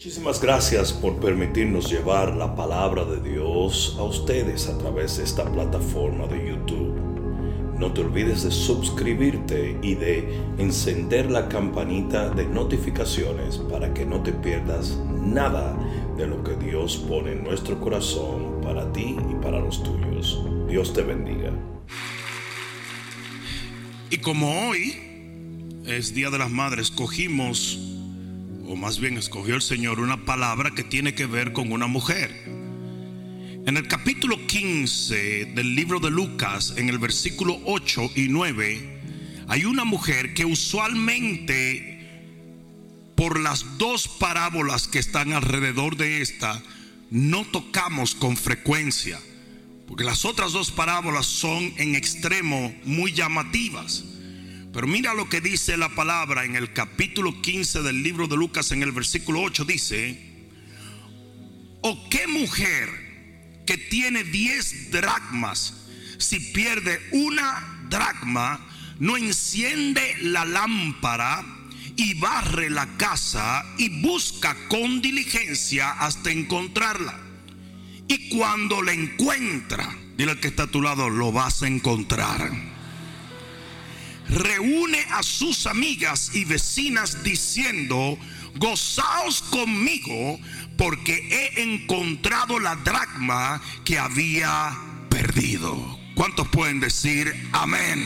Muchísimas gracias por permitirnos llevar la palabra de Dios a ustedes a través de esta plataforma de YouTube. No te olvides de suscribirte y de encender la campanita de notificaciones para que no te pierdas nada de lo que Dios pone en nuestro corazón para ti y para los tuyos. Dios te bendiga. Y como hoy es Día de las Madres, cogimos o más bien escogió el Señor una palabra que tiene que ver con una mujer. En el capítulo 15 del libro de Lucas, en el versículo 8 y 9, hay una mujer que usualmente, por las dos parábolas que están alrededor de esta, no tocamos con frecuencia, porque las otras dos parábolas son en extremo muy llamativas. Pero mira lo que dice la palabra en el capítulo 15 del libro de Lucas en el versículo 8 dice, ¿o qué mujer que tiene 10 dracmas, si pierde una dracma, no enciende la lámpara y barre la casa y busca con diligencia hasta encontrarla? Y cuando la encuentra, dile al que está a tu lado, lo vas a encontrar reúne a sus amigas y vecinas diciendo, gozaos conmigo porque he encontrado la dracma que había perdido. ¿Cuántos pueden decir amén?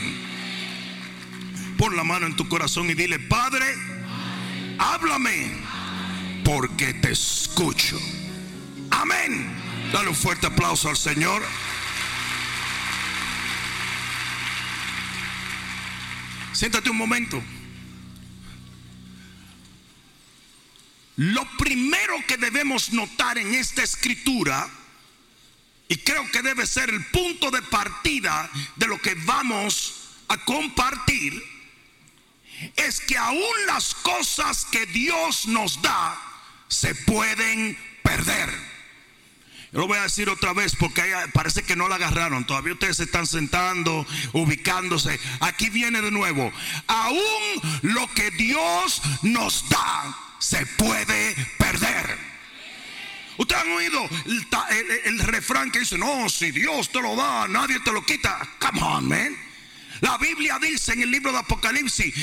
Pon la mano en tu corazón y dile, Padre, háblame porque te escucho. Amén. Dale un fuerte aplauso al Señor. Siéntate un momento. Lo primero que debemos notar en esta escritura, y creo que debe ser el punto de partida de lo que vamos a compartir, es que aún las cosas que Dios nos da se pueden perder lo voy a decir otra vez porque parece que no la agarraron. Todavía ustedes se están sentando, ubicándose. Aquí viene de nuevo. Aún lo que Dios nos da se puede perder. Ustedes han oído el, refrán que dice, no, si Dios te lo da, nadie te lo quita. Come on, man. La Biblia dice en el libro de Apocalipsis,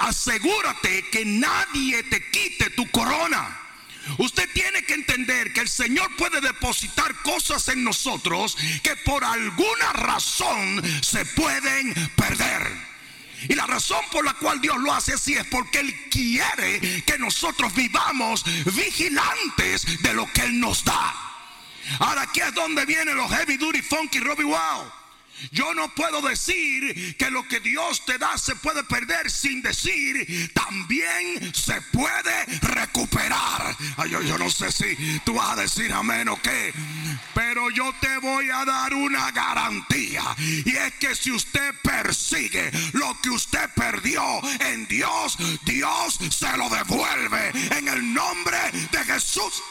asegúrate que nadie te quite tu corona. Usted tiene que entender que el Señor puede depositar cosas en nosotros que por alguna razón se pueden perder. Y la razón por la cual Dios lo hace así es porque Él quiere que nosotros vivamos vigilantes de lo que Él nos da. Ahora aquí es donde vienen los heavy duty funky Robbie Wow. Yo no puedo decir que lo que Dios te da se puede perder sin decir también se puede recuperar. yo, yo no sé si tú vas a decir amén o qué, pero yo te voy a dar una garantía. Y es que si usted persigue lo que usted perdió en Dios, Dios se lo devuelve en el nombre de Jesús.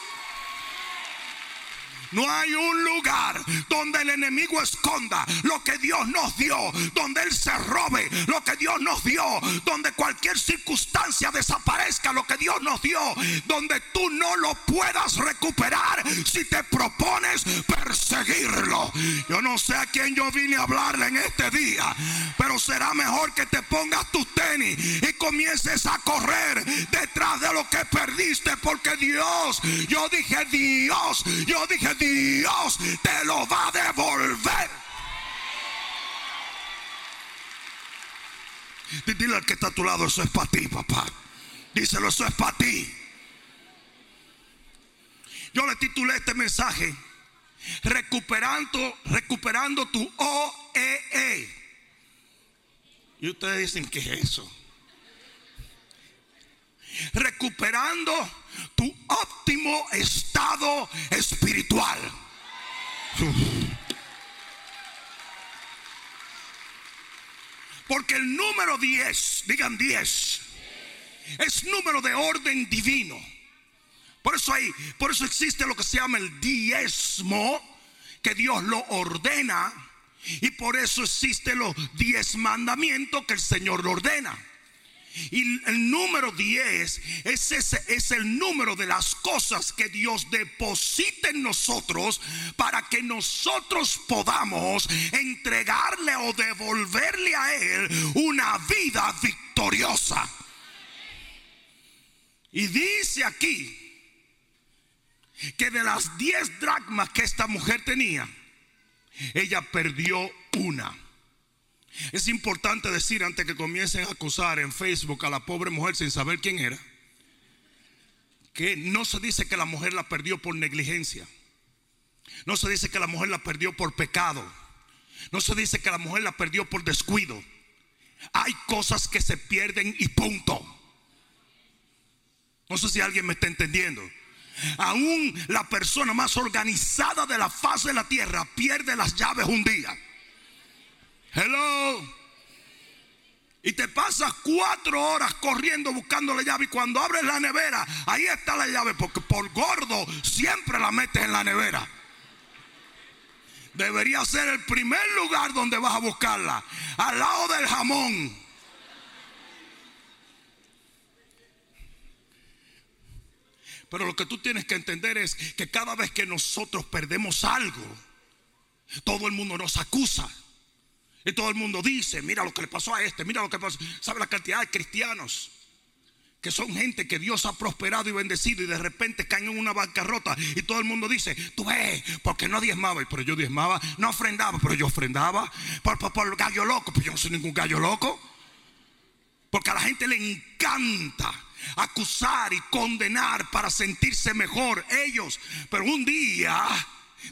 No hay un lugar donde el enemigo esconda lo que Dios nos dio, donde Él se robe lo que Dios nos dio, donde cualquier circunstancia desaparezca lo que Dios nos dio, donde tú no lo puedas recuperar si te propones perseguirlo. Yo no sé a quién yo vine a hablarle en este día, pero será mejor que te pongas tus tenis y comiences a correr detrás de lo que perdiste, porque Dios, yo dije Dios, yo dije Dios te lo va a devolver. Dile al que está a tu lado, eso es para ti, papá. Díselo, eso es para ti. Yo le titulé este mensaje, recuperando, recuperando tu OEE. E. Y ustedes dicen, ¿qué es eso? Recuperando tu óptimo estado espiritual. Porque el número 10, digan 10, es número de orden divino. Por eso hay, por eso existe lo que se llama el diezmo, que Dios lo ordena. Y por eso existen los diez mandamientos que el Señor lo ordena. Y el número 10 es, ese, es el número de las cosas que Dios deposita en nosotros para que nosotros podamos entregarle o devolverle a Él una vida victoriosa. Y dice aquí que de las 10 dracmas que esta mujer tenía, ella perdió una. Es importante decir antes que comiencen a acusar en Facebook a la pobre mujer sin saber quién era, que no se dice que la mujer la perdió por negligencia. No se dice que la mujer la perdió por pecado. No se dice que la mujer la perdió por descuido. Hay cosas que se pierden y punto. No sé si alguien me está entendiendo. Aún la persona más organizada de la faz de la tierra pierde las llaves un día. Hello. Y te pasas cuatro horas corriendo buscando la llave. Y cuando abres la nevera, ahí está la llave. Porque por gordo siempre la metes en la nevera. Debería ser el primer lugar donde vas a buscarla. Al lado del jamón. Pero lo que tú tienes que entender es que cada vez que nosotros perdemos algo, todo el mundo nos acusa. Y todo el mundo dice, mira lo que le pasó a este, mira lo que pasó. ¿Sabe la cantidad de cristianos? Que son gente que Dios ha prosperado y bendecido y de repente caen en una bancarrota y todo el mundo dice, tú ves, porque no diezmaba, pero yo diezmaba, no ofrendaba, pero yo ofrendaba, por, por, el gallo loco, pero yo no soy ningún gallo loco. Porque a la gente le encanta acusar y condenar para sentirse mejor ellos. Pero un día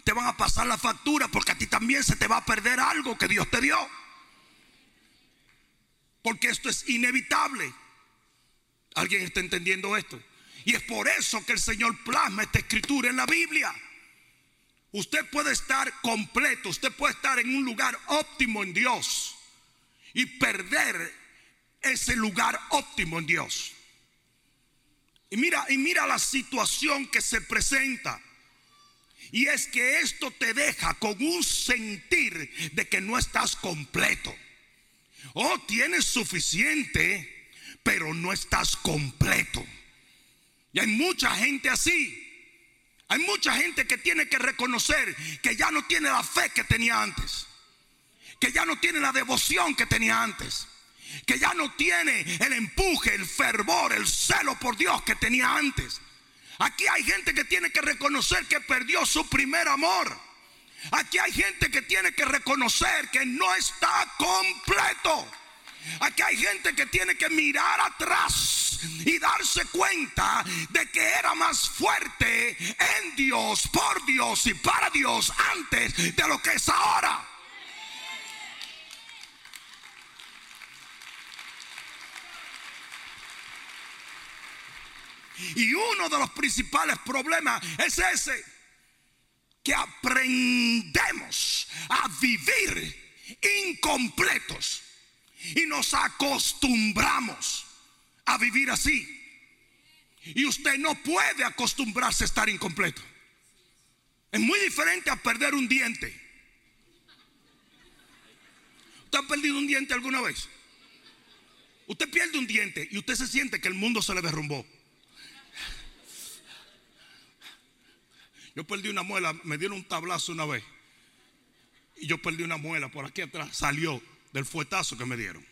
te van a pasar la factura porque a ti también se te va a perder algo que Dios te dio. Porque esto es inevitable. ¿Alguien está entendiendo esto? Y es por eso que el Señor plasma esta escritura en la Biblia. Usted puede estar completo, usted puede estar en un lugar óptimo en Dios y perder ese lugar óptimo en Dios. Y mira, y mira la situación que se presenta. Y es que esto te deja con un sentir de que no estás completo. O oh, tienes suficiente, pero no estás completo. Y hay mucha gente así. Hay mucha gente que tiene que reconocer que ya no tiene la fe que tenía antes. Que ya no tiene la devoción que tenía antes. Que ya no tiene el empuje, el fervor, el celo por Dios que tenía antes. Aquí hay gente que tiene que reconocer que perdió su primer amor. Aquí hay gente que tiene que reconocer que no está completo. Aquí hay gente que tiene que mirar atrás y darse cuenta de que era más fuerte en Dios, por Dios y para Dios antes de lo que es ahora. Y uno de los principales problemas es ese, que aprendemos a vivir incompletos y nos acostumbramos a vivir así. Y usted no puede acostumbrarse a estar incompleto. Es muy diferente a perder un diente. ¿Usted ha perdido un diente alguna vez? Usted pierde un diente y usted se siente que el mundo se le derrumbó. Yo perdí una muela, me dieron un tablazo una vez. Y yo perdí una muela por aquí atrás, salió del fuetazo que me dieron.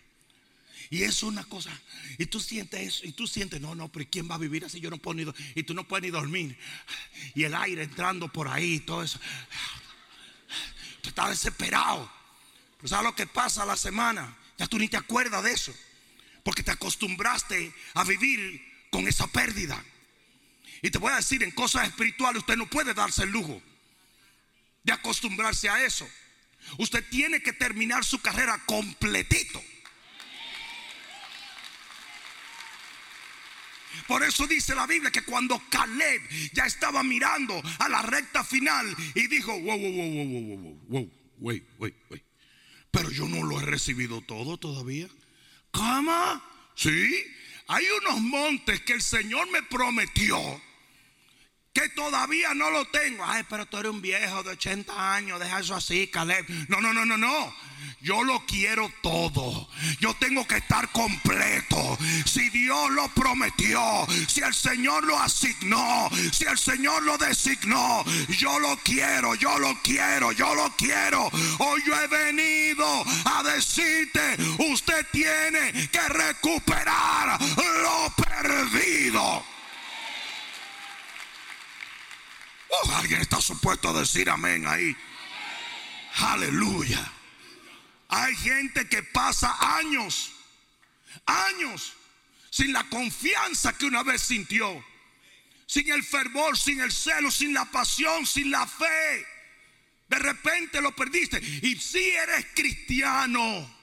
Y es una cosa, y tú sientes eso, y tú sientes, no, no, pero ¿quién va a vivir así? Yo no puedo ni, y tú no puedes ni dormir. Y el aire entrando por ahí, todo eso. Tú estás desesperado. Pero ¿sabes lo que pasa a la semana? Ya tú ni te acuerdas de eso. Porque te acostumbraste a vivir con esa pérdida. Y te voy a decir, en cosas espirituales usted no puede darse el lujo de acostumbrarse a eso. Usted tiene que terminar su carrera completito. Por eso dice la Biblia que cuando Caleb ya estaba mirando a la recta final y dijo, wow, wow, wow, wow, wow, wow, wow, wait, wait, wait. Pero yo no lo he recibido todo todavía. ¿Cómo? Sí. Hay unos montes que el Señor me prometió que todavía no lo tengo. Ay, pero tú eres un viejo de 80 años, deja eso así, Caleb. No, no, no, no, no. Yo lo quiero todo. Yo tengo que estar completo. Si Dios lo prometió, si el Señor lo asignó, si el Señor lo designó, yo lo quiero, yo lo quiero, yo lo quiero. Hoy yo he venido a decirte, usted tiene que recuperar lo perdido. Alguien está supuesto a decir amén ahí. Aleluya. Hay gente que pasa años, años, sin la confianza que una vez sintió, sin el fervor, sin el celo, sin la pasión, sin la fe. De repente lo perdiste. Y si eres cristiano,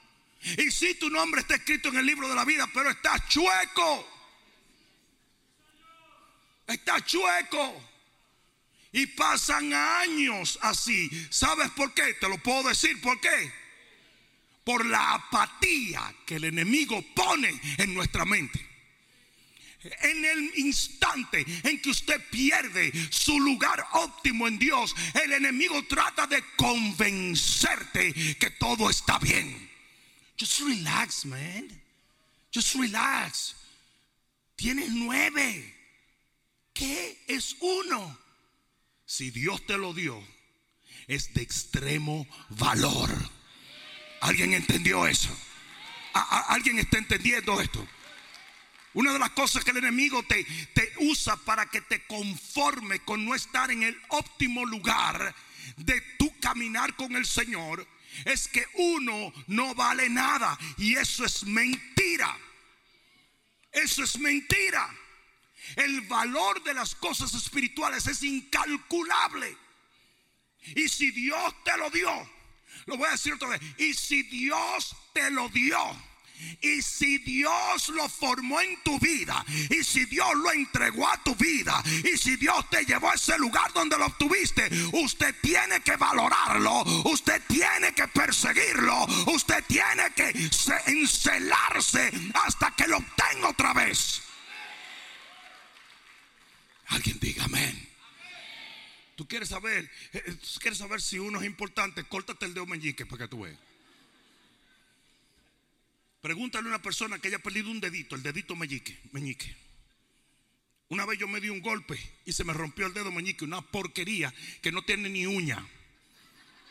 y si tu nombre está escrito en el libro de la vida, pero está chueco. Está chueco. Y pasan años así. ¿Sabes por qué? Te lo puedo decir por qué por la apatía que el enemigo pone en nuestra mente. En el instante en que usted pierde su lugar óptimo en Dios, el enemigo trata de convencerte que todo está bien. Just relax, man. Just relax. Tienes nueve. ¿Qué es uno? Si Dios te lo dio, es de extremo valor. ¿Alguien entendió eso? ¿Alguien está entendiendo esto? Una de las cosas que el enemigo te, te usa para que te conforme con no estar en el óptimo lugar de tu caminar con el Señor es que uno no vale nada. Y eso es mentira. Eso es mentira. El valor de las cosas espirituales es incalculable. Y si Dios te lo dio, lo voy a decir otra vez. Y si Dios te lo dio. Y si Dios lo formó en tu vida, y si Dios lo entregó a tu vida, y si Dios te llevó a ese lugar donde lo obtuviste, usted tiene que valorarlo, usted tiene que perseguirlo, usted tiene que encelarse hasta que lo obtenga otra vez. Alguien diga amén. Tú quieres saber, eh, eh, quieres saber si uno es importante, córtate el dedo meñique para que tú veas. Pregúntale a una persona que haya perdido un dedito, el dedito meñique, meñique. Una vez yo me di un golpe y se me rompió el dedo meñique, una porquería que no tiene ni uña.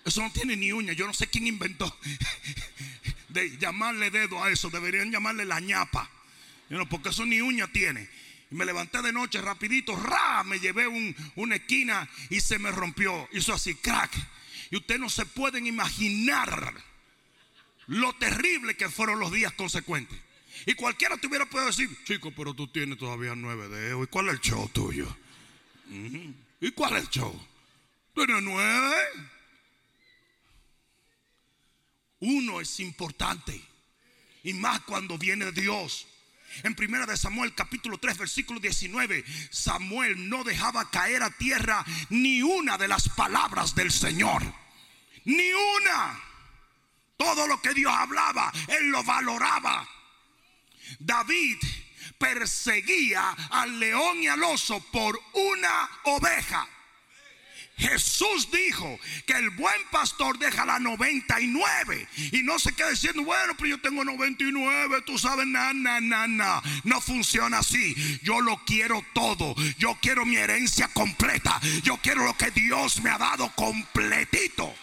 Eso no tiene ni uña. Yo no sé quién inventó de llamarle dedo a eso. Deberían llamarle la ñapa. Porque eso ni uña tiene. Me levanté de noche rapidito, ra, me llevé una esquina y se me rompió. Hizo así, crack. Y ustedes no se pueden imaginar lo terrible que fueron los días consecuentes. Y cualquiera te hubiera podido decir, chico, pero tú tienes todavía nueve dedos. ¿Y cuál es el show tuyo? ¿Y cuál es el show? ¿Tienes nueve? Uno es importante. Y más cuando viene Dios. En primera de Samuel capítulo 3 versículo 19, Samuel no dejaba caer a tierra ni una de las palabras del Señor. Ni una. Todo lo que Dios hablaba, él lo valoraba. David perseguía al león y al oso por una oveja. Jesús dijo que el buen pastor deja la 99 y no se queda diciendo, bueno, pero yo tengo 99, tú sabes, na, na, na, na. No funciona así. Yo lo quiero todo. Yo quiero mi herencia completa. Yo quiero lo que Dios me ha dado completito.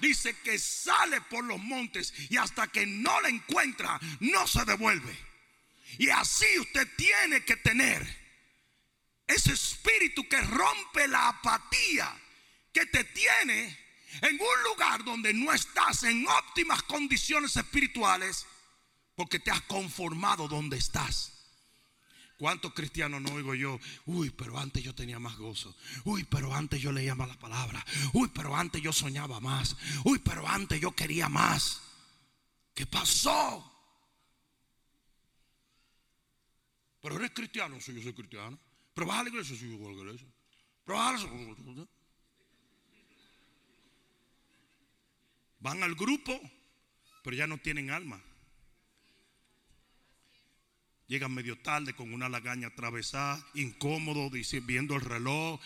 Dice que sale por los montes y hasta que no la encuentra, no se devuelve. Y así usted tiene que tener ese espíritu que rompe la apatía que te tiene en un lugar donde no estás en óptimas condiciones espirituales porque te has conformado donde estás. ¿Cuántos cristianos no oigo yo? Uy, pero antes yo tenía más gozo. Uy, pero antes yo leía más la palabra. Uy, pero antes yo soñaba más. Uy, pero antes yo quería más. ¿Qué pasó? Pero eres cristiano, sí, yo soy cristiano. Sí, yo a la iglesia. Pero vas a la... Van al grupo, pero ya no tienen alma. Llega medio tarde con una lagaña atravesada, incómodo, viendo el reloj.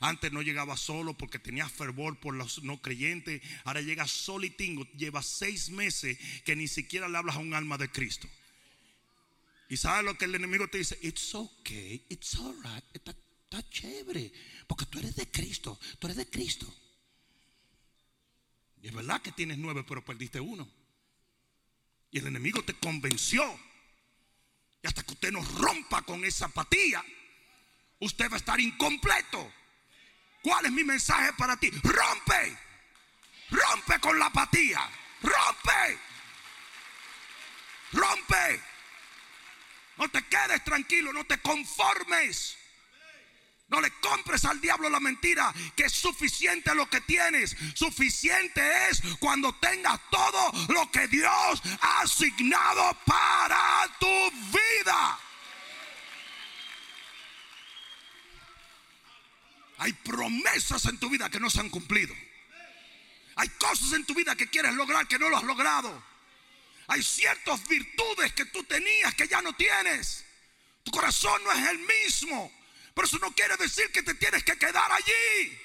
Antes no llegaba solo porque tenía fervor por los no creyentes. Ahora llega solitingo. Lleva seis meses que ni siquiera le hablas a un alma de Cristo. Y sabes lo que el enemigo te dice: It's okay, it's alright, está, chévere. Porque tú eres de Cristo, tú eres de Cristo. Y es verdad que tienes nueve, pero perdiste uno. Y el enemigo te convenció y hasta que usted no rompa con esa apatía, usted va a estar incompleto. ¿Cuál es mi mensaje para ti? Rompe. Rompe con la apatía. Rompe. Rompe. No te quedes tranquilo, no te conformes. No le compres al diablo la mentira que es suficiente lo que tienes. Suficiente es cuando tengas todo lo que Dios ha asignado para tu vida. Hay promesas en tu vida que no se han cumplido. Hay cosas en tu vida que quieres lograr que no lo has logrado. Hay ciertas virtudes que tú tenías que ya no tienes. Tu corazón no es el mismo. Pero eso no quiere decir que te tienes que quedar allí.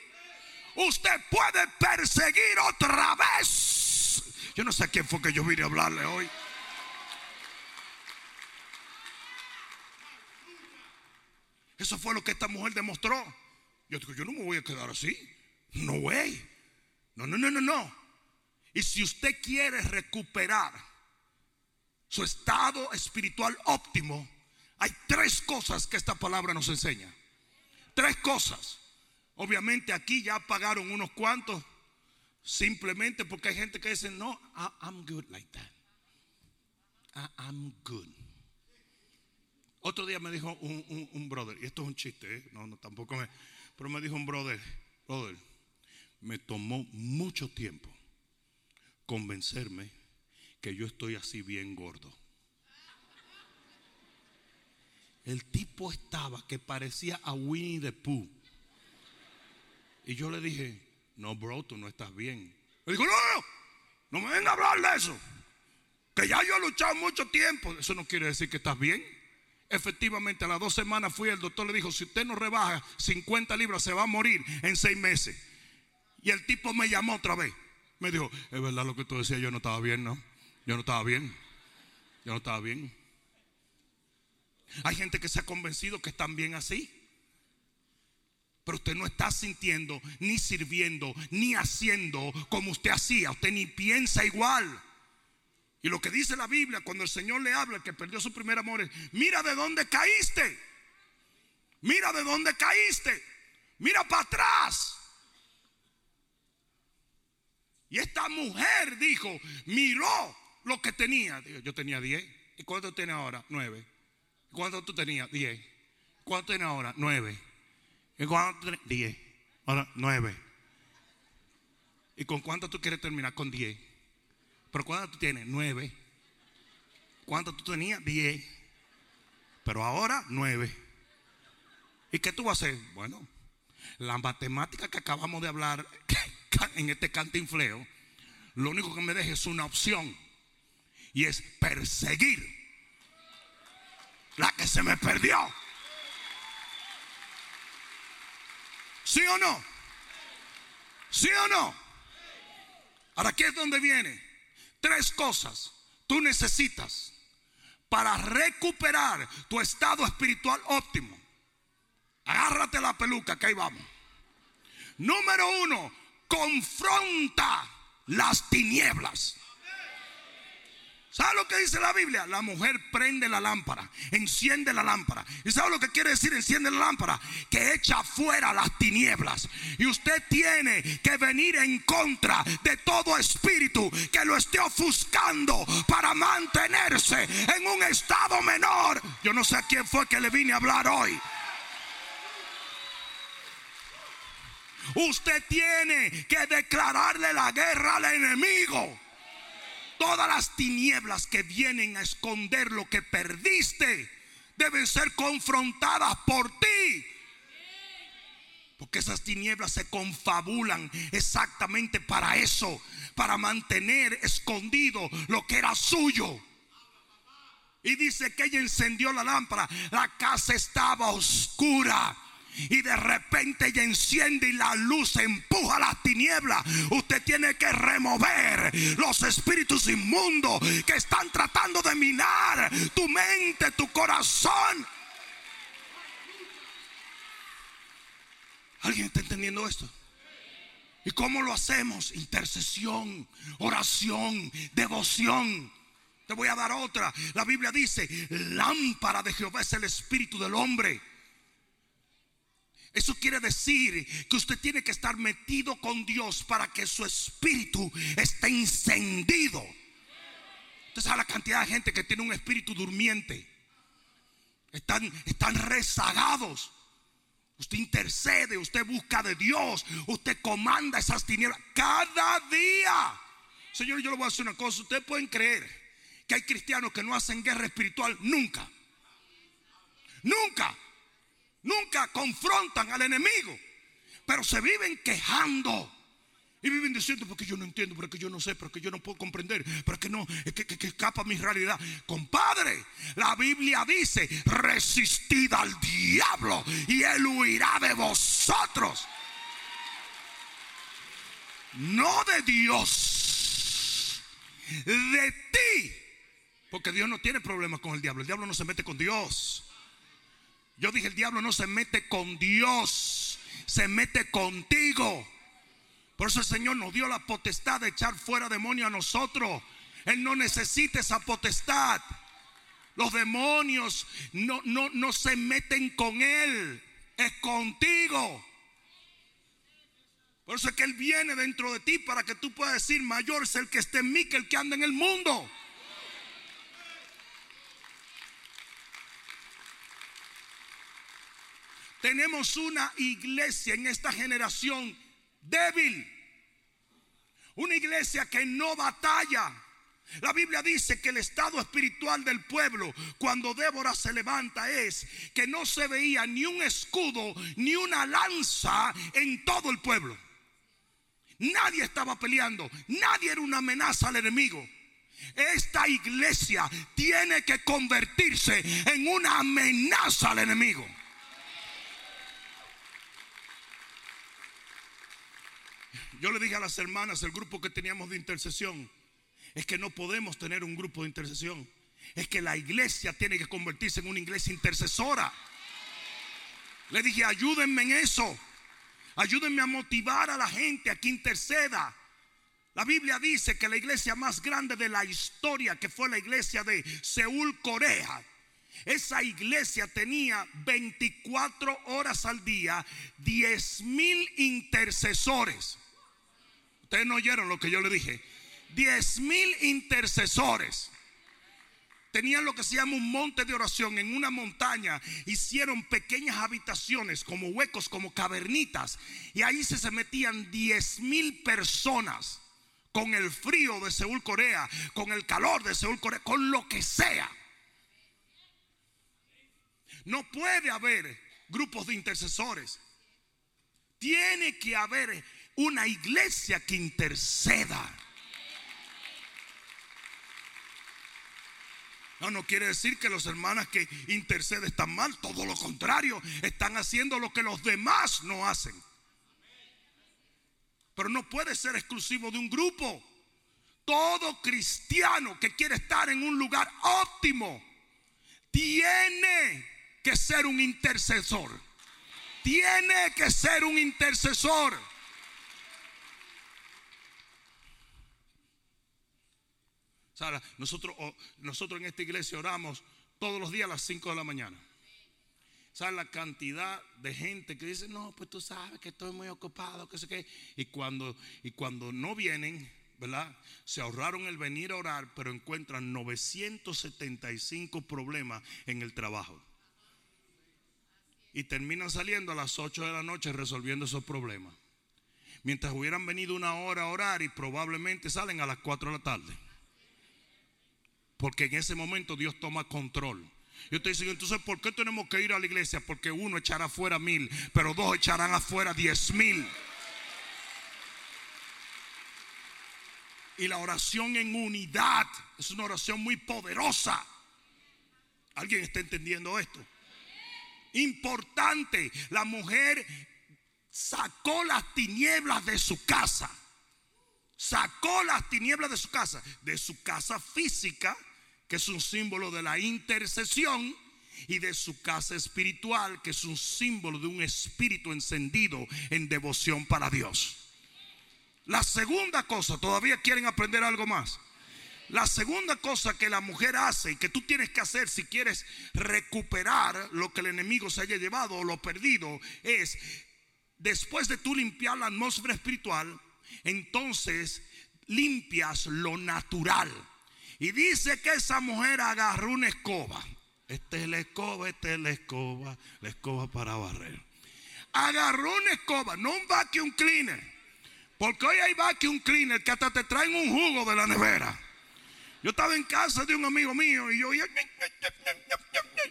Usted puede perseguir otra vez. Yo no sé a quién fue que yo vine a hablarle hoy. Eso fue lo que esta mujer demostró. Yo digo, yo no me voy a quedar así. No way. No, no, no, no, no. Y si usted quiere recuperar su estado espiritual óptimo, hay tres cosas que esta palabra nos enseña. Tres cosas. Obviamente aquí ya pagaron unos cuantos. Simplemente porque hay gente que dice, no, I'm good like that. I'm good. Otro día me dijo un, brother, y esto es un chiste, ¿eh? no, no, tampoco me, pero me dijo un brother, brother, me tomó mucho tiempo convencerme que yo estoy así bien gordo. El tipo estaba que parecía a Winnie the Pooh. Y yo le dije, no, bro, tú no estás bien. Me dijo, no, no, no me venga a hablar de eso. Que ya yo he luchado mucho tiempo. Eso no quiere decir que estás bien. Efectivamente, a las dos semanas fui, el doctor le dijo, si usted no rebaja 50 libras, se va a morir en seis meses. Y el tipo me llamó otra vez. Me dijo, es verdad lo que tú decías, yo no estaba bien, ¿no? Yo no estaba bien. Yo no estaba bien. Hay gente que se ha convencido que están bien así. Pero usted no está sintiendo, ni sirviendo, ni haciendo como usted hacía. Usted ni piensa igual. Y lo que dice la Biblia cuando el Señor le habla, que perdió su primer amor, es, mira de dónde caíste. Mira de dónde caíste. Mira para atrás. Y esta mujer dijo, miró lo que tenía. Yo tenía 10. ¿Y cuánto tiene ahora? 9. ¿Cuánto tú tenías? Diez. ¿Cuánto tienes ahora? Nueve. ¿Y cuánto tienes? Diez. Ahora, nueve. ¿Y con cuánto tú quieres terminar? Con diez. ¿Pero cuánto tú tienes? Nueve. ¿Cuánto tú tenías? Diez. Pero ahora, nueve. ¿Y qué tú vas a hacer? Bueno, la matemática que acabamos de hablar en este cantinfleo, lo único que me deja es una opción. Y es perseguir la que se me perdió. ¿Sí o no? ¿Sí o no? Ahora aquí es donde viene. Tres cosas tú necesitas para recuperar tu estado espiritual óptimo. Agárrate la peluca, que ahí vamos. Número uno, confronta las tinieblas. ¿Sabe lo que dice la Biblia? La mujer prende la lámpara, enciende la lámpara. ¿Y sabe lo que quiere decir enciende la lámpara? Que echa fuera las tinieblas. Y usted tiene que venir en contra de todo espíritu que lo esté ofuscando para mantenerse en un estado menor. Yo no sé a quién fue que le vine a hablar hoy. Usted tiene que declararle la guerra al enemigo. Todas las tinieblas que vienen a esconder lo que perdiste deben ser confrontadas por ti. Porque esas tinieblas se confabulan exactamente para eso, para mantener escondido lo que era suyo. Y dice que ella encendió la lámpara. La casa estaba oscura. Y de repente ella enciende y la luz empuja las tinieblas. Usted tiene que remover los espíritus inmundos que están tratando de minar tu mente, tu corazón. ¿Alguien está entendiendo esto? ¿Y cómo lo hacemos? Intercesión, oración, devoción. Te voy a dar otra. La Biblia dice, lámpara de Jehová es el espíritu del hombre. Eso quiere decir que usted tiene que estar metido con Dios para que su espíritu esté encendido. Usted sabe la cantidad de gente que tiene un espíritu durmiente. Están, están rezagados. Usted intercede, usted busca de Dios, usted comanda esas tinieblas cada día. Señor, yo le voy a decir una cosa. Ustedes pueden creer que hay cristianos que no hacen guerra espiritual nunca. Nunca. Nunca confrontan al enemigo. Pero se viven quejando. Y viven diciendo, porque yo no entiendo, porque yo no sé, porque yo no puedo comprender, porque no, es que, que, escapa mi realidad. Compadre, la Biblia dice, resistid al diablo y él huirá de vosotros. No de Dios, de ti. Porque Dios no tiene problemas con el diablo, el diablo no se mete con Dios. Yo dije, el diablo no se mete con Dios, se mete contigo. Por eso el Señor nos dio la potestad de echar fuera demonios a nosotros. Él no necesita esa potestad. Los demonios no, no, no se meten con Él, es contigo. Por eso es que Él viene dentro de ti para que tú puedas decir, mayor es el que esté en mí que el que anda en el mundo. Tenemos una iglesia en esta generación débil. Una iglesia que no batalla. La Biblia dice que el estado espiritual del pueblo cuando Débora se levanta es que no se veía ni un escudo ni una lanza en todo el pueblo. Nadie estaba peleando, nadie era una amenaza al enemigo. Esta iglesia tiene que convertirse en una amenaza al enemigo. Yo le dije a las hermanas, el grupo que teníamos de intercesión, es que no podemos tener un grupo de intercesión. Es que la iglesia tiene que convertirse en una iglesia intercesora. Le dije, ayúdenme en eso. Ayúdenme a motivar a la gente a que interceda. La Biblia dice que la iglesia más grande de la historia, que fue la iglesia de Seúl, Corea, esa iglesia tenía 24 horas al día, 10 mil intercesores. Ustedes no oyeron lo que yo le dije. Diez mil intercesores. Tenían lo que se llama un monte de oración en una montaña. Hicieron pequeñas habitaciones como huecos, como cavernitas. Y ahí se, se metían diez mil personas con el frío de Seúl, Corea, con el calor de Seúl, Corea, con lo que sea. No puede haber grupos de intercesores. Tiene que haber una iglesia que interceda. No, no quiere decir que los hermanas que interceden están mal, todo lo contrario, están haciendo lo que los demás no hacen. Pero no puede ser exclusivo de un grupo. Todo cristiano que quiere estar en un lugar óptimo tiene que ser un intercesor. Tiene que ser un intercesor. Nosotros, nosotros en esta iglesia oramos todos los días a las 5 de la mañana. ¿Sabes la cantidad de gente que dice, no, pues tú sabes que estoy muy ocupado, que sé qué? Y cuando, y cuando no vienen, ¿verdad? Se ahorraron el venir a orar, pero encuentran 975 problemas en el trabajo. Y terminan saliendo a las 8 de la noche resolviendo esos problemas. Mientras hubieran venido una hora a orar y probablemente salen a las 4 de la tarde. Porque en ese momento Dios toma control. Yo te digo, entonces, ¿por qué tenemos que ir a la iglesia? Porque uno echará afuera mil, pero dos echarán afuera diez mil. Y la oración en unidad es una oración muy poderosa. ¿Alguien está entendiendo esto? Importante, la mujer sacó las tinieblas de su casa. Sacó las tinieblas de su casa, de su casa física, que es un símbolo de la intercesión, y de su casa espiritual, que es un símbolo de un espíritu encendido en devoción para Dios. La segunda cosa, ¿todavía quieren aprender algo más? La segunda cosa que la mujer hace y que tú tienes que hacer si quieres recuperar lo que el enemigo se haya llevado o lo perdido es, después de tú limpiar la atmósfera espiritual, entonces limpias lo natural. Y dice que esa mujer agarró una escoba. Esta es la escoba, esta es la escoba, la escoba para barrer. Agarró una escoba, no un vacuum cleaner. Porque hoy hay vacuum cleaner que hasta te traen un jugo de la nevera. Yo estaba en casa de un amigo mío y yo, yo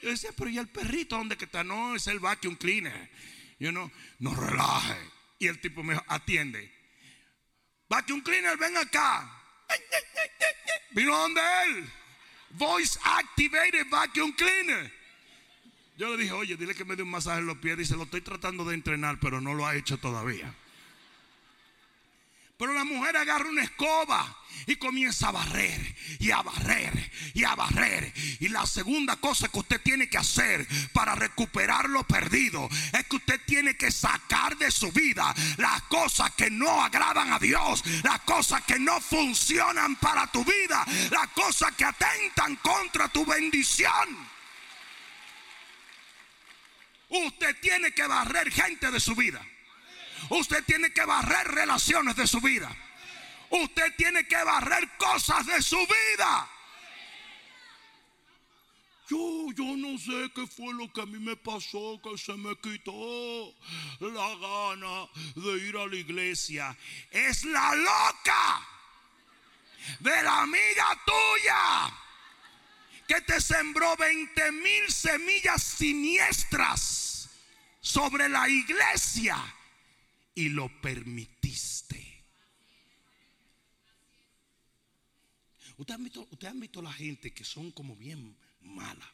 decía, pero ¿y el perrito dónde que está? No, es el vacuum cleaner. Yo no, no relaje. Y el tipo me atiende. Vacuum cleaner, ven acá. Vino donde él. Voice activated vacuum cleaner. Yo le dije, oye, dile que me dé un masaje en los pies. Dice, lo estoy tratando de entrenar, pero no lo ha hecho todavía. Pero la mujer agarra una escoba y comienza a barrer y a barrer y a barrer. Y la segunda cosa que usted tiene que hacer para recuperar lo perdido es que usted tiene que sacar de su vida las cosas que no agradan a Dios, las cosas que no funcionan para tu vida, las cosas que atentan contra tu bendición. Usted tiene que barrer gente de su vida. Usted tiene que barrer relaciones de su vida. Usted tiene que barrer cosas de su vida. Yo, yo no sé qué fue lo que a mí me pasó, que se me quitó la gana de ir a la iglesia. Es la loca de la amiga tuya que te sembró 20 mil semillas siniestras sobre la iglesia y lo permitiste. Ustedes han visto, usted han visto la gente que son como bien mala.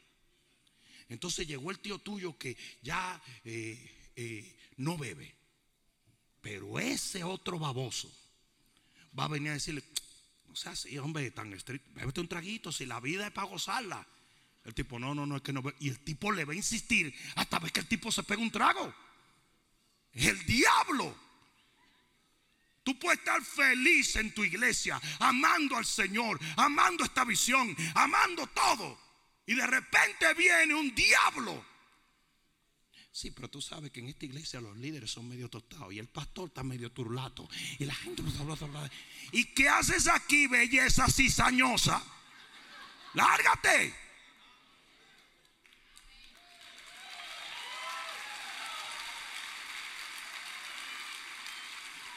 Entonces llegó el tío tuyo que ya eh, eh, no bebe. Pero ese otro baboso va a venir a decirle, no sea así, hombre, tan estricto, bébete un traguito, si la vida es para gozarla. El tipo, no, no, no, es que no. Y el tipo le va a insistir hasta ver que el tipo se pega un trago el diablo. Tú puedes estar feliz en tu iglesia, amando al Señor, amando esta visión, amando todo. Y de repente viene un diablo. Sí, pero tú sabes que en esta iglesia los líderes son medio tostados y el pastor está medio turlato y la gente ¿Y qué haces aquí, belleza cizañosa? Lárgate.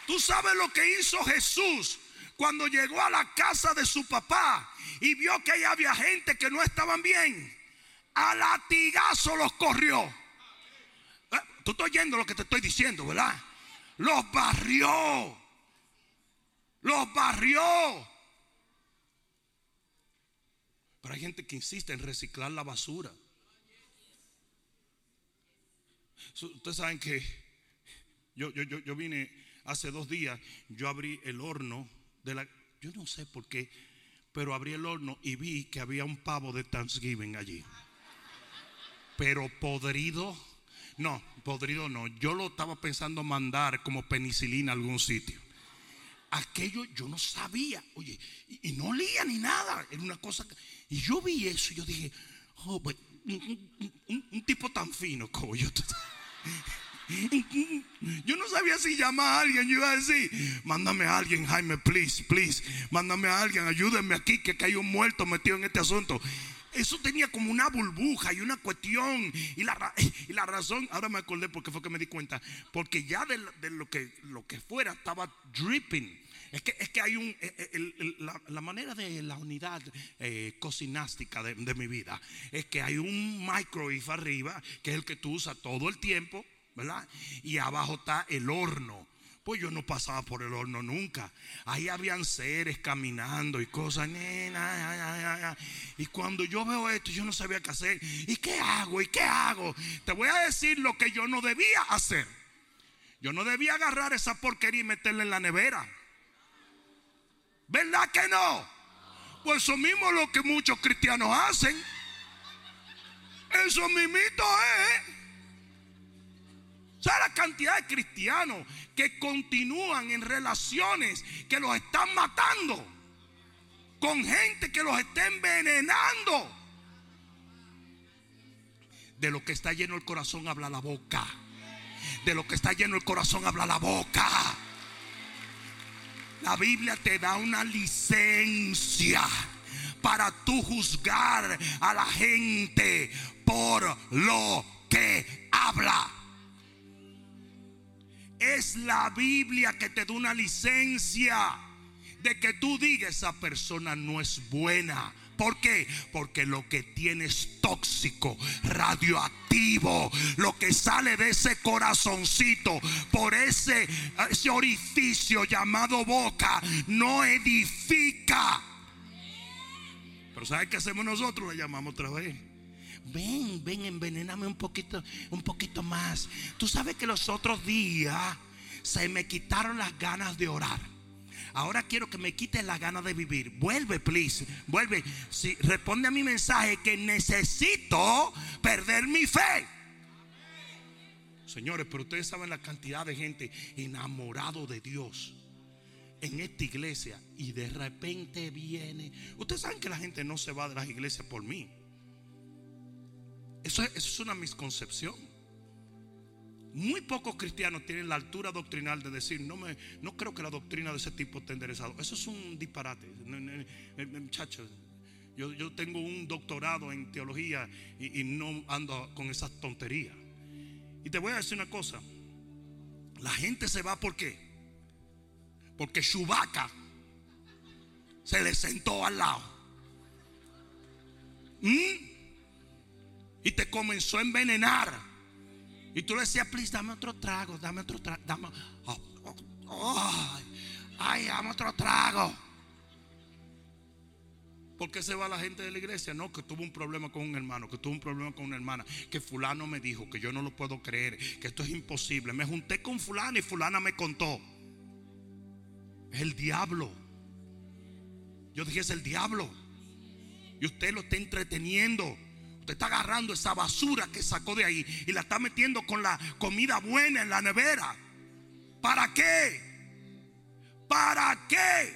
Tú sabes lo que hizo Jesús cuando llegó a la casa de su papá y vio que ahí había gente que no estaban bien. A latigazo los corrió. Eh, tú estás oyendo lo que te estoy diciendo, ¿verdad? Los barrió. Los barrió. Pero hay gente que insiste en reciclar la basura. Ustedes saben que yo, yo, yo, yo vine hace dos días yo abrí el horno de la... Yo no sé por qué, pero abrí el horno y vi que había un pavo de Thanksgiving allí. Pero podrido, no, podrido no. Yo lo estaba pensando mandar como penicilina a algún sitio. Aquello yo no sabía, oye, y, no olía ni nada. Era una cosa. y yo vi eso y yo dije, oh, pues, un, tipo tan fino como yo. Yo no sabía si llamar a alguien. Yo iba a decir, mándame a alguien, Jaime, please, please. Mándame a alguien, ayúdenme aquí, que hay un muerto metido en este asunto. Eso tenía como una burbuja y una cuestión. Y la, y la razón, ahora me acordé porque fue que me di cuenta. Porque ya de, lo, que, lo que fuera estaba dripping. Es que, es que hay un. Eh, eh, la, manera de la unidad eh, cocinástica de, de mi vida es que hay un microwave arriba, que es el que tú usas todo el tiempo. ¿Verdad? Y abajo está el horno. Pues yo no pasaba por el horno nunca. Ahí habían seres caminando y cosas. Y cuando yo veo esto, yo no sabía qué hacer. ¿Y qué hago? ¿Y qué hago? Te voy a decir lo que yo no debía hacer. Yo no debía agarrar esa porquería y meterla en la nevera. ¿Verdad que no? Pues eso mismo es lo que muchos cristianos hacen. Eso mismito es. ¿Sabe la cantidad de cristianos que continúan en relaciones que los están matando? Con gente que los está envenenando. De lo que está lleno el corazón habla la boca. De lo que está lleno el corazón habla la boca. La Biblia te da una licencia para tú juzgar a la gente por lo que habla. Es la Biblia que te da una licencia de que tú digas esa persona no es buena. ¿Por qué? Porque lo que tiene es tóxico, radioactivo. Lo que sale de ese corazoncito por ese, ese orificio llamado boca no edifica. Pero ¿sabes qué hacemos nosotros? Le llamamos otra vez. Ven, ven, envenename un poquito, un poquito más. Tú sabes que los otros días se me quitaron las ganas de orar. Ahora quiero que me quites las ganas de vivir. Vuelve, please. Vuelve. Si, responde a mi mensaje que necesito perder mi fe. Señores, pero ustedes saben la cantidad de gente enamorado de Dios en esta iglesia y de repente viene. Ustedes saben que la gente no se va de las iglesias por mí. Eso, es una misconcepción. Muy pocos cristianos tienen la altura doctrinal de decir, no, me, no creo que la doctrina de ese tipo esté enderezado. Eso es un disparate. Muchachos, yo, yo, tengo un doctorado en teología y, y, no ando con esas tonterías. Y te voy a decir una cosa. La gente se va ¿por qué? Porque Chubaca se le sentó al lado. ¿Mm? Y te comenzó a envenenar. Y tú le decías, please, dame otro trago, dame otro trago, dame, oh, oh, ay, dame otro trago. ¿Por qué se va la gente de la iglesia? No, que tuvo un problema con un hermano, que tuvo un problema con una hermana, que fulano me dijo, que yo no lo puedo creer, que esto es imposible. Me junté con fulano y fulana me contó. Es el diablo. Yo dije, es el diablo. Y usted lo está entreteniendo. Usted está agarrando esa basura que sacó de ahí y la está metiendo con la comida buena en la nevera. ¿Para qué? ¿Para qué?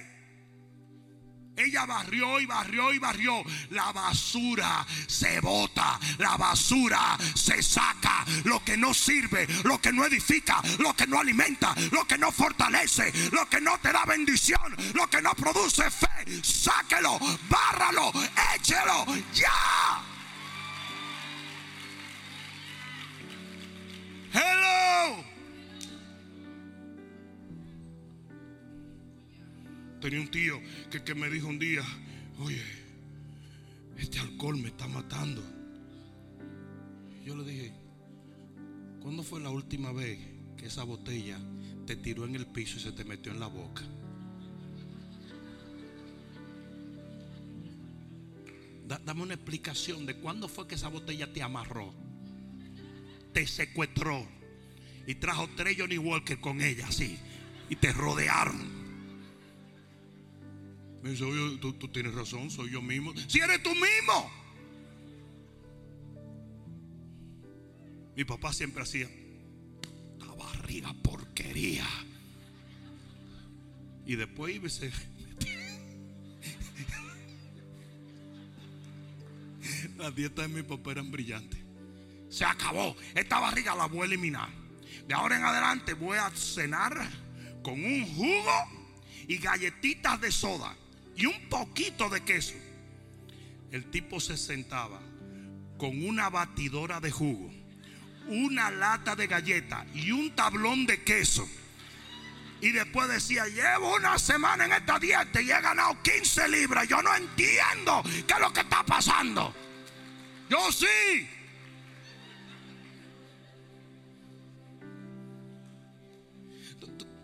Ella barrió y barrió y barrió. La basura se bota. La basura se saca. Lo que no sirve, lo que no edifica, lo que no alimenta, lo que no fortalece, lo que no te da bendición, lo que no produce fe. Sáquelo, bárralo, échelo. Ya. Hello. Tenía un tío que, que me dijo un día, oye, este alcohol me está matando. Yo le dije, ¿cuándo fue la última vez que esa botella te tiró en el piso y se te metió en la boca? dame una explicación de cuándo fue que esa botella te amarró te secuestró y trajo tres Johnny Walker con ella, así, y te rodearon. Me dice, oye, tú, tienes razón, soy yo mismo. Si eres tú mismo. Mi papá siempre hacía, esta barriga porquería. Y después iba se Las dietas de mi papá eran brillantes se acabó. Esta barriga la voy a eliminar. De ahora en adelante voy a cenar con un jugo y galletitas de soda y un poquito de queso. El tipo se sentaba con una batidora de jugo, una lata de galleta y un tablón de queso. Y después decía, llevo una semana en esta dieta y he ganado 15 libras. Yo no entiendo qué es lo que está pasando. Yo sí.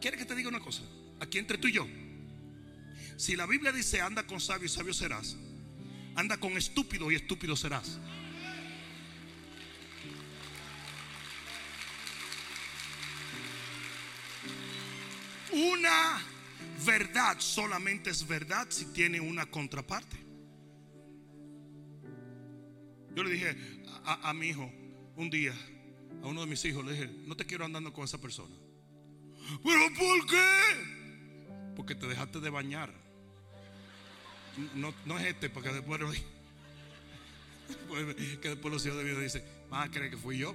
¿Quiere que te diga una cosa? Aquí entre tú y yo. Si la Biblia dice anda con sabio y sabio serás, anda con estúpido y estúpido serás. Una verdad solamente es verdad si tiene una contraparte. Yo le dije a, mi hijo un día, a uno de mis hijos, le dije, no te quiero andando con esa persona. ¿Pero por qué? Porque te dejaste de bañar. No, no es este, porque después, que después los hijos de vida dicen, más cree que fui yo.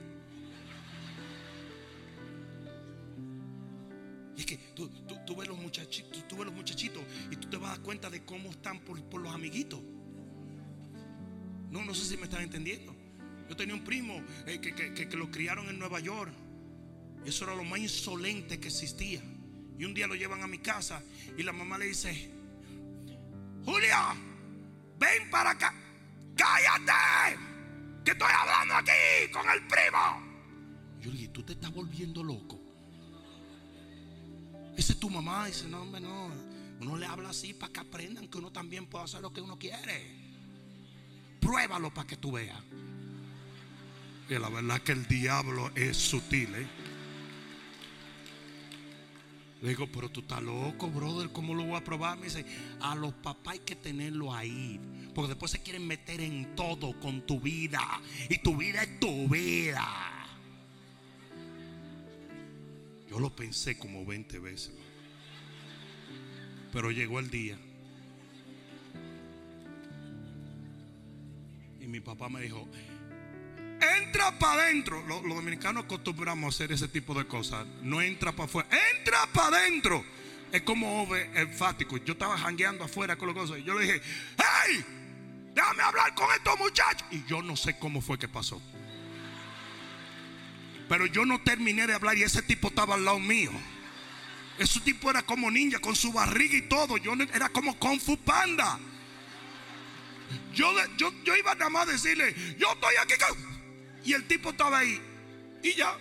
Y es que tú, ves los muchachitos, tú, ves los muchachitos y tú te vas a dar cuenta de cómo están por, los amiguitos. No, no sé si me están entendiendo. Yo tenía un primo eh, que, lo criaron en Nueva York. Eso era lo más insolente que existía. Y un día lo llevan a mi casa y la mamá le dice, Julia, ven para acá. Cállate, que estoy hablando aquí con el primo. Yo le dije, tú te estás volviendo loco. Esa es tu mamá. Dice, no, hombre, no. Uno le habla así para que aprendan que uno también puede hacer lo que uno quiere. Pruébalo para que tú veas. Y la verdad que el diablo es sutil. ¿eh? Le digo, pero tú estás loco, brother. ¿Cómo lo voy a probar? Me dice, a los papás hay que tenerlo ahí. Porque después se quieren meter en todo con tu vida. Y tu vida es tu vida. Yo lo pensé como 20 veces. Pero llegó el día. Y mi papá me dijo, entra para adentro. Los, dominicanos acostumbramos a hacer ese tipo de cosas. No entra para afuera, entra para adentro. Es como enfático. Yo estaba jangueando afuera con los cosas. Y yo le dije, hey, déjame hablar con estos muchachos. Y yo no sé cómo fue que pasó. Pero yo no terminé de hablar y ese tipo estaba al lado mío. Ese tipo era como ninja con su barriga y todo. Yo era como Kung Fu Panda. Yo, yo, yo iba nada más a decirle, yo estoy aquí. Y el tipo estaba ahí. Y ya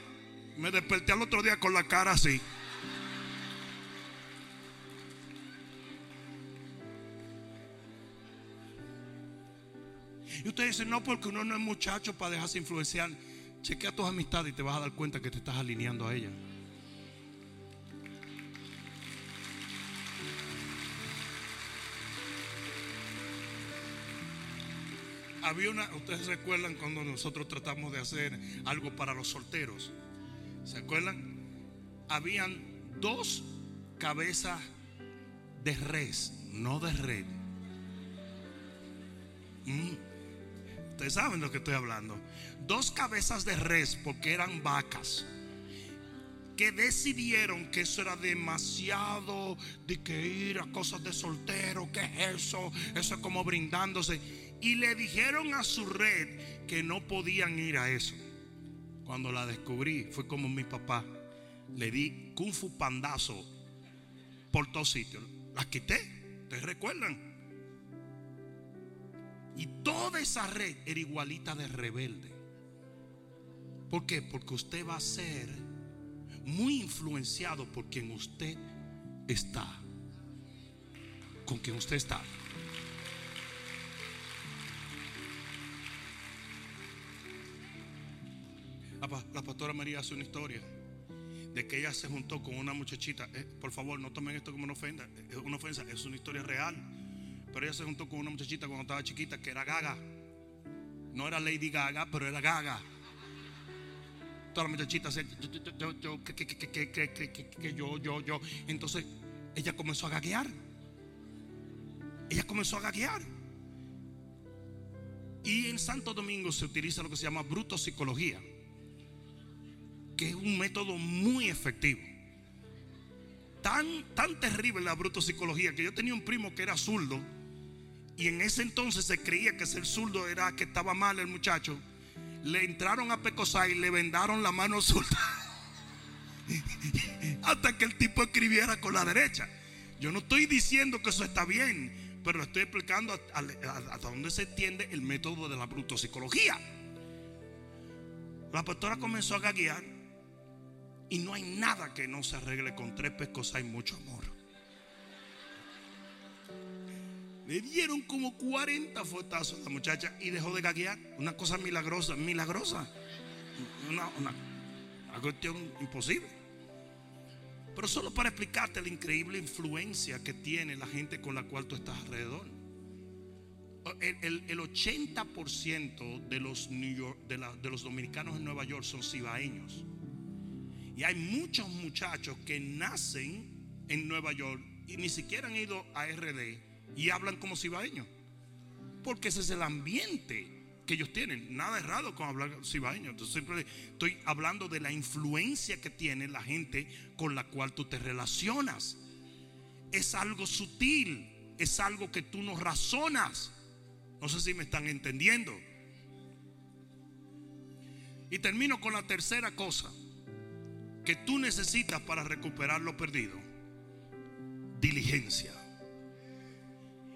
me desperté al otro día con la cara así. Y usted dice, no, porque uno no es muchacho para dejarse influenciar. Chequea tus amistades y te vas a dar cuenta que te estás alineando a ella. Había una, ustedes recuerdan cuando nosotros tratamos de hacer algo para los solteros. ¿Se acuerdan? Habían dos cabezas de res, no de red. Mm. Ustedes saben lo que estoy hablando. Dos cabezas de res, porque eran vacas, que decidieron que eso era demasiado de que ir a cosas de soltero, que es eso, eso es como brindándose. Y le dijeron a su red que no podían ir a eso. Cuando la descubrí, fue como mi papá. Le di kung fu pandazo por todos sitios. Las quité, ¿ustedes recuerdan? Y toda esa red era igualita de rebelde. ¿Por qué? Porque usted va a ser muy influenciado por quien usted está. Con quien usted está. La, pastora María hace una historia de que ella se juntó con una muchachita. Eh, por favor, no tomen esto como una ofensa. Es una ofensa, es una historia real. Pero ella se juntó con una muchachita cuando estaba chiquita que era gaga. No era Lady Gaga, pero era gaga. Todas las muchachitas, yo, yo, que, que, yo, yo, yo. Entonces ella comenzó a gaguear. Ella comenzó a gaguear. Y en Santo Domingo se utiliza lo que se llama bruto psicología, un método muy efectivo. Tan, tan terrible la bruto psicología que yo tenía un primo que era zurdo y en ese entonces se creía que ser zurdo era que estaba mal el muchacho. Le entraron a pecosar y le vendaron la mano zurda. Hasta que el tipo escribiera con la derecha. Yo no estoy diciendo que eso está bien, pero estoy explicando hasta dónde se entiende el método de la brutopsicología. La pastora comenzó a gaguear Y no hay nada que no se arregle con tres pescos, hay mucho amor. Le dieron como 40 fotazos a la muchacha y dejó de gaguear. Una cosa milagrosa, milagrosa. Una, una, cuestión imposible. Pero solo para explicarte la increíble influencia que tiene la gente con la cual tú estás alrededor. El, el- el 80% de los, de, la- de los dominicanos en Nueva York son cibaeños. Y hay muchos muchachos que nacen en Nueva York y ni siquiera han ido a RD y hablan como cibaeños. Porque ese es el ambiente que ellos tienen. Nada errado con hablar cibaeño. Entonces, siempre estoy hablando de la influencia que tiene la gente con la cual tú te relacionas. Es algo sutil, es algo que tú no razonas. No sé si me están entendiendo. Y termino con la tercera cosa que tú necesitas para recuperar lo perdido. Diligencia.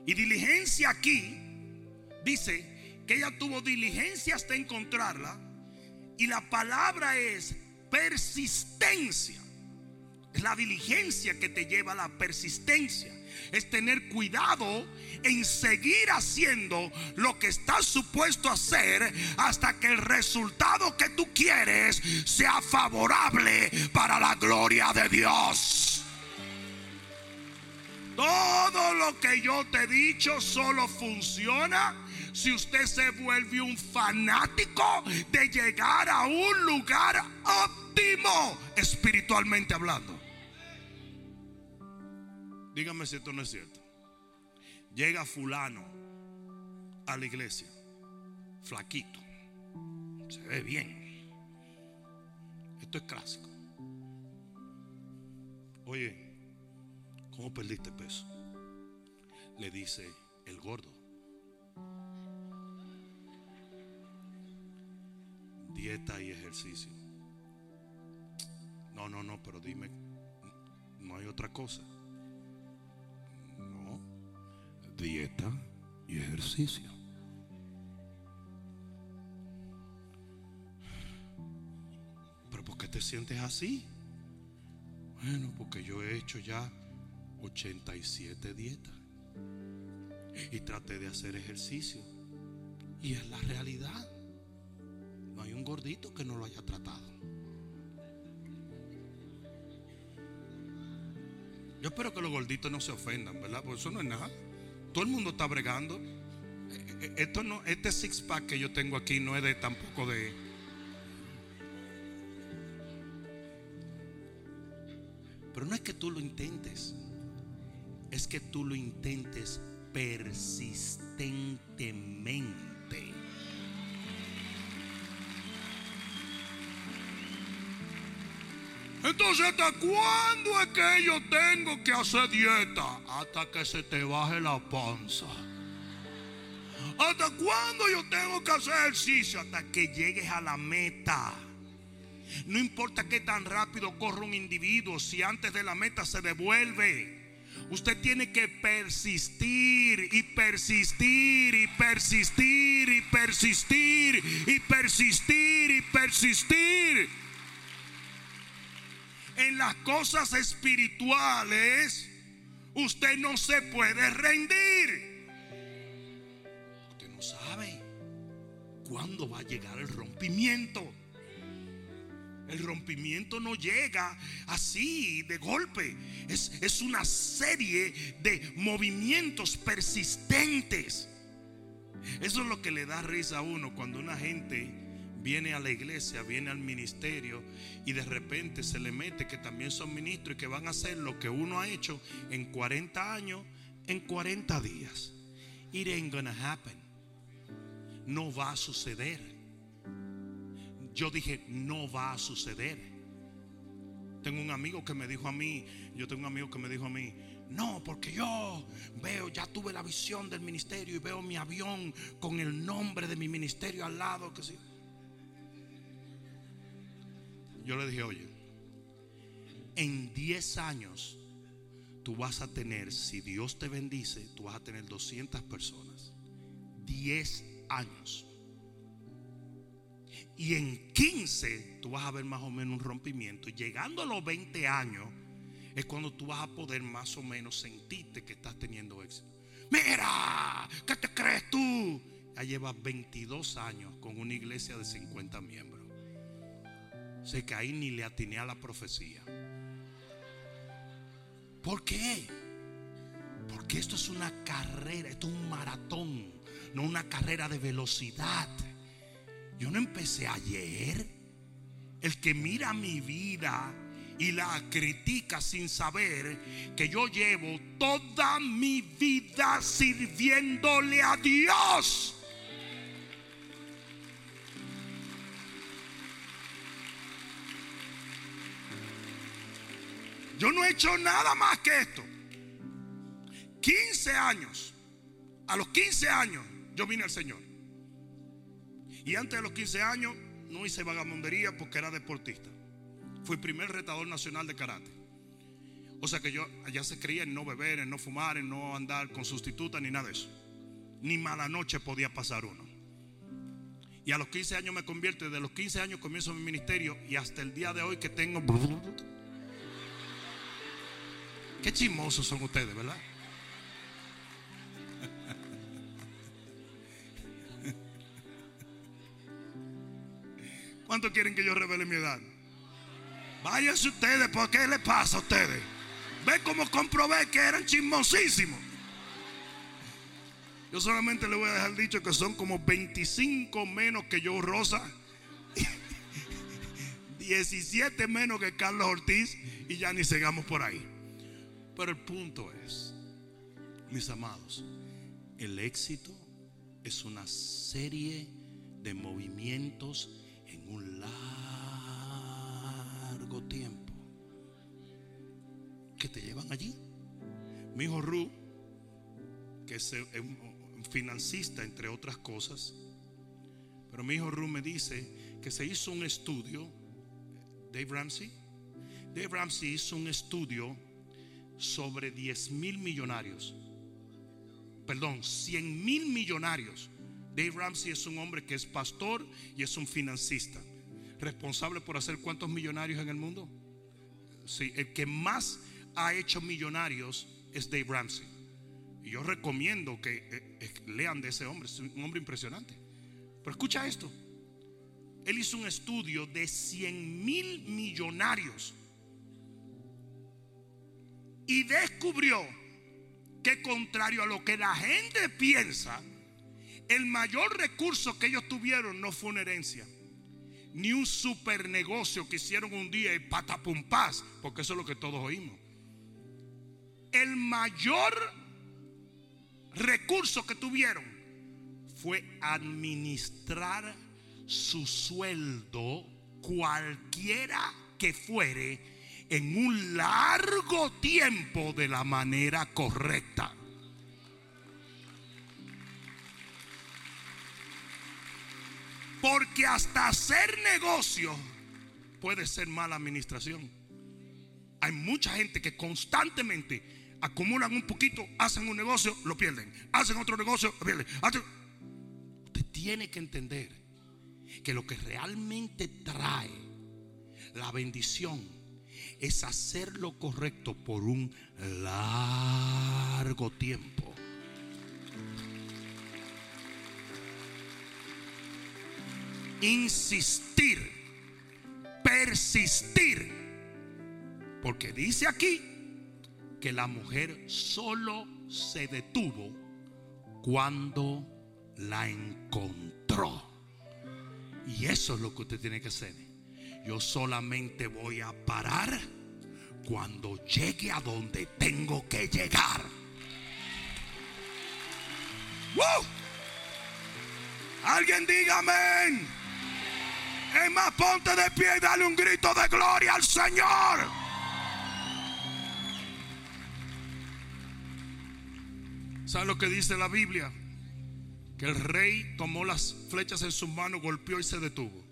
Y diligencia aquí dice que ella tuvo diligencia hasta encontrarla. Y la palabra es persistencia. Es la diligencia que te lleva a la persistencia. Es tener cuidado en seguir haciendo lo que estás supuesto a hacer hasta que el resultado que tú quieres sea favorable para la gloria de Dios. Todo lo que yo te he dicho solo funciona si usted se vuelve un fanático de llegar a un lugar óptimo espiritualmente hablando. Dígame si esto no es cierto. Llega fulano a la iglesia, flaquito, se ve bien. Esto es clásico. Oye, ¿cómo perdiste peso? Le dice el gordo. Dieta y ejercicio. No, no, no, pero dime, no hay otra cosa. No, dieta y ejercicio. Pero ¿por qué te sientes así? Bueno, porque yo he hecho ya 87 dietas. Y traté de hacer ejercicio. Y es la realidad. No hay un gordito que no lo haya tratado. Yo espero que los gorditos no se ofendan, ¿verdad? Porque eso no es nada. Todo el mundo está bregando. Eh, eh, Esto no, este six pack que yo tengo aquí no es de tampoco de. Pero no es que tú lo intentes, es que tú lo intentes persistentemente. Entonces, ¿hasta cuándo es que yo tengo que hacer dieta? Hasta que se te baje la panza. ¿Hasta cuándo yo tengo que hacer ejercicio? Hasta que llegues a la meta. No importa qué tan rápido corra un individuo, si antes de la meta se devuelve. Usted tiene que persistir y persistir y persistir y persistir y persistir y persistir. En las cosas espirituales, usted no se puede rendir. Usted no sabe cuándo va a llegar el rompimiento. El rompimiento no llega así de golpe. Es, es una serie de movimientos persistentes. Eso es lo que le da risa a uno cuando una gente viene a la iglesia, viene al ministerio y de repente se le mete que también son ministros y que van a hacer lo que uno ha hecho en 40 años, en 40 días. It ain't gonna happen. No va a suceder. Yo dije, no va a suceder. Tengo un amigo que me dijo a mí, yo tengo un amigo que me dijo a mí, no, porque yo veo, ya tuve la visión del ministerio y veo mi avión con el nombre de mi ministerio al lado. Que sí. Yo le dije, oye, en 10 años tú vas a tener, si Dios te bendice, tú vas a tener 200 personas. 10 años. Y en 15 tú vas a ver más o menos un rompimiento. Llegando a los 20 años es cuando tú vas a poder más o menos sentirte que estás teniendo éxito. Mira, ¿qué te crees tú? Ya llevas 22 años con una iglesia de 50 miembros. Que ahí ni le atiné a la profecía. ¿Por qué? Porque esto es una carrera, esto es un maratón, no una carrera de velocidad. Yo no empecé ayer. El que mira mi vida y la critica sin saber que yo llevo toda mi vida sirviéndole a Dios. He hecho nada más que esto. 15 años. A los 15 años yo vine al Señor. Y antes de los 15 años no hice vagamundería porque era deportista. Fui primer retador nacional de karate. O sea que yo allá se creía en no beber, en no fumar, en no andar con sustituta ni nada de eso. Ni mala noche podía pasar uno. Y a los 15 años me convierto, de los 15 años comienzo mi ministerio y hasta el día de hoy que tengo... Qué chismosos son ustedes, ¿verdad? ¿Cuánto quieren que yo revele mi edad? Váyanse ustedes, ¿por qué le pasa a ustedes? Ve cómo comprobé que eran chismosísimos. Yo solamente le voy a dejar dicho que son como 25 menos que yo, Rosa. 17 menos que Carlos Ortiz. Y ya ni sigamos por ahí. Pero el punto es, mis amados, el éxito es una serie de movimientos en un largo tiempo que te llevan allí. Mi hijo Ru, que es un financista entre otras cosas, pero mi hijo Ru me dice que se hizo un estudio, Dave Ramsey, Dave Ramsey hizo un estudio sobre 10 mil millonarios, perdón, 100 mil millonarios Dave Ramsey es un hombre que es pastor y es un financista. Responsable por hacer cuántos millonarios en el mundo. Sí, el que más ha hecho millonarios es Dave Ramsey. Y yo recomiendo que eh, eh, lean de ese hombre. Es un hombre impresionante. Pero escucha esto. Él hizo un estudio de 100 mil millonarios. Y descubrió que contrario a lo que la gente piensa, el mayor recurso que ellos tuvieron no fue una herencia, ni un super negocio que hicieron un día y paz porque eso es lo que todos oímos. El mayor recurso que tuvieron fue administrar su sueldo, cualquiera que fuere, en un largo tiempo de la manera correcta. Porque hasta hacer negocio puede ser mala administración. Hay mucha gente que constantemente acumulan un poquito, hacen un negocio, lo pierden. Hacen otro negocio, lo pierden. Usted tiene que entender que lo que realmente trae la bendición es hacer lo correcto por un largo tiempo. insistir, persistir. Porque dice aquí que la mujer solo se detuvo cuando la encontró. Y eso es lo que usted tiene que hacer. Yo solamente voy a parar cuando llegue a donde tengo que llegar. Alguien diga amén. Es más, ponte de pie y dale un grito de gloria al Señor. ¿Sabe lo que dice la Biblia? Que el rey tomó las flechas en sus manos, golpeó y se detuvo.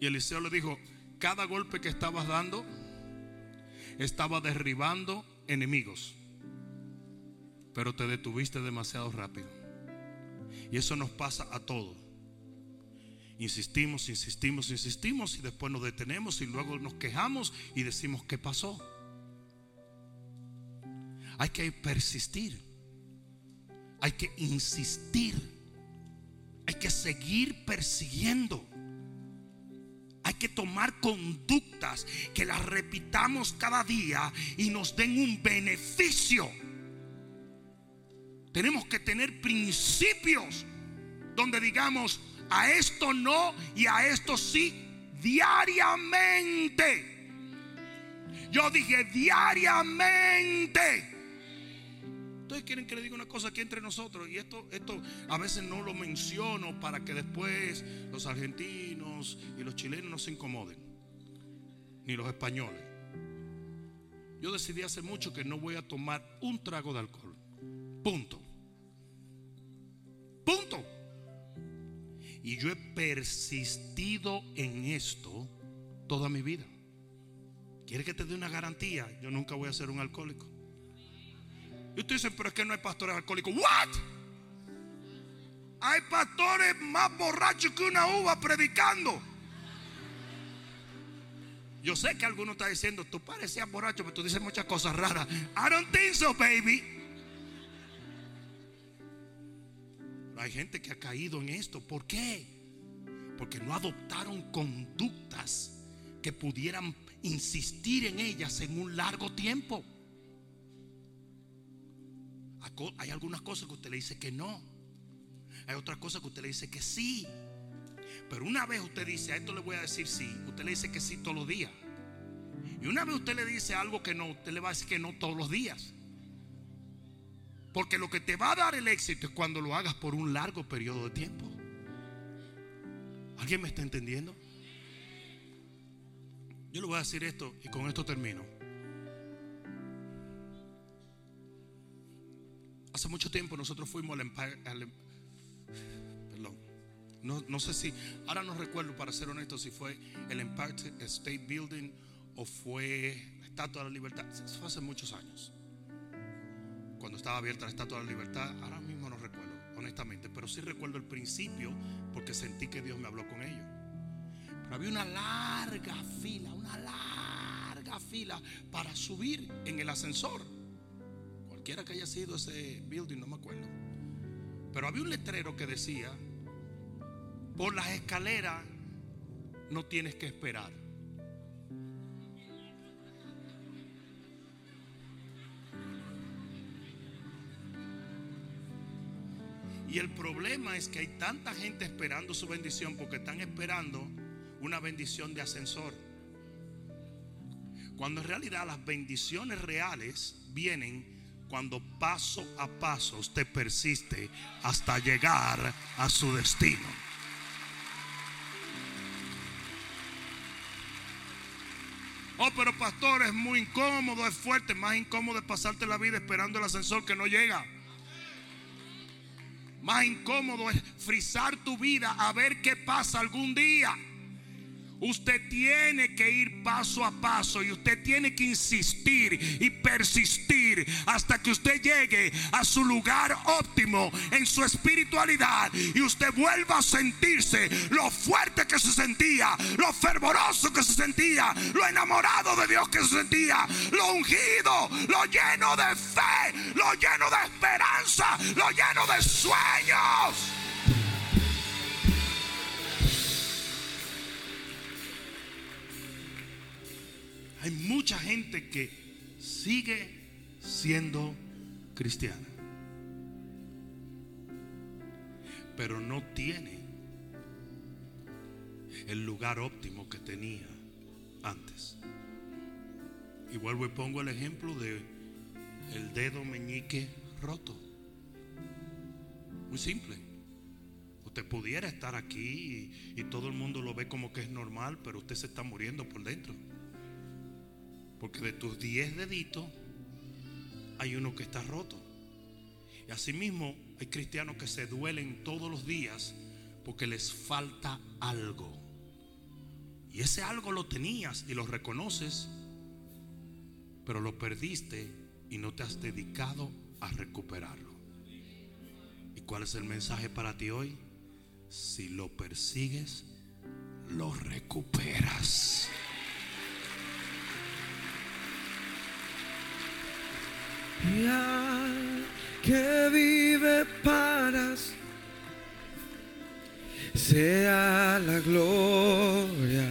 Y Eliseo le dijo, cada golpe que estabas dando estaba derribando enemigos, pero te detuviste demasiado rápido. Y eso nos pasa a todos. Insistimos, insistimos, insistimos y después nos detenemos y luego nos quejamos y decimos, ¿qué pasó? Hay que persistir. Hay que insistir. Hay que seguir persiguiendo. Hay que tomar conductas que las repitamos cada día y nos den un beneficio. Tenemos que tener principios donde digamos, a esto no y a esto sí, diariamente. Yo dije diariamente. Ustedes quieren que le diga una cosa aquí entre nosotros y esto, esto a veces no lo menciono para que después los argentinos y los chilenos no se incomoden, ni los españoles. Yo decidí hace mucho que no voy a tomar un trago de alcohol. Punto. Punto. Y yo he persistido en esto toda mi vida. ¿Quiere que te dé una garantía? Yo nunca voy a ser un alcohólico. Y usted dice, pero es que no hay pastores alcohólicos. ¿What? Hay pastores más borrachos que una uva predicando. Yo sé que alguno está diciendo, tú parecías borracho, pero tú dices muchas cosas raras. I don't think so, baby. hay gente que ha caído en esto. ¿Por qué? Porque no adoptaron conductas que pudieran insistir en ellas en un largo tiempo. Hay algunas cosas que usted le dice que no. Hay otras cosas que usted le dice que sí. Pero una vez usted dice, a esto le voy a decir sí, usted le dice que sí todos los días. Y una vez usted le dice algo que no, usted le va a decir que no todos los días. Porque lo que te va a dar el éxito es cuando lo hagas por un largo periodo de tiempo. ¿Alguien me está entendiendo? Yo le voy a decir esto y con esto termino. Hace mucho tiempo nosotros fuimos al Empire. Em- perdón. No, no, sé si, ahora no recuerdo para ser honesto si fue el Empire State Building o fue la Estatua de la Libertad. Eso fue hace muchos años cuando estaba abierta la Estatua de la Libertad, ahora mismo no recuerdo, honestamente, pero sí recuerdo el principio porque sentí que Dios me habló con ellos. Pero había una larga fila, una larga fila para subir en el ascensor. Cualquiera que haya sido ese building, no me acuerdo. Pero había un letrero que decía, por las escaleras no tienes que esperar. Y el problema es que hay tanta gente esperando su bendición porque están esperando una bendición de ascensor. Cuando en realidad las bendiciones reales vienen cuando paso a paso usted persiste hasta llegar a su destino. Oh, pero pastor, es muy incómodo, es fuerte, más incómodo es pasarte la vida esperando el ascensor que no llega. Más incómodo es frizar tu vida a ver qué pasa algún día. Usted tiene que ir paso a paso y usted tiene que insistir y persistir hasta que usted llegue a su lugar óptimo en su espiritualidad y usted vuelva a sentirse lo fuerte que se sentía, lo fervoroso que se sentía, lo enamorado de Dios que se sentía, lo ungido, lo lleno de fe, lo lleno de esperanza, lo lleno de sueños. Mucha gente que sigue siendo cristiana, pero no tiene el lugar óptimo que tenía antes. Vuelvo y pongo el ejemplo de el dedo meñique roto. Muy simple. Usted pudiera estar aquí y, y todo el mundo lo ve como que es normal, pero usted se está muriendo por dentro. Porque de tus 10 deditos hay uno que está roto. Y asimismo hay cristianos que se duelen todos los días porque les falta algo. Y ese algo lo tenías y lo reconoces, pero lo perdiste y no te has dedicado a recuperarlo. ¿Y cuál es el mensaje para ti hoy? Si lo persigues, lo recuperas. Y al que vive para sea la gloria,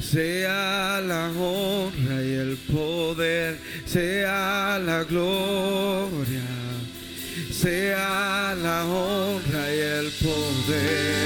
sea la honra y el poder, sea la gloria, sea la honra y el poder.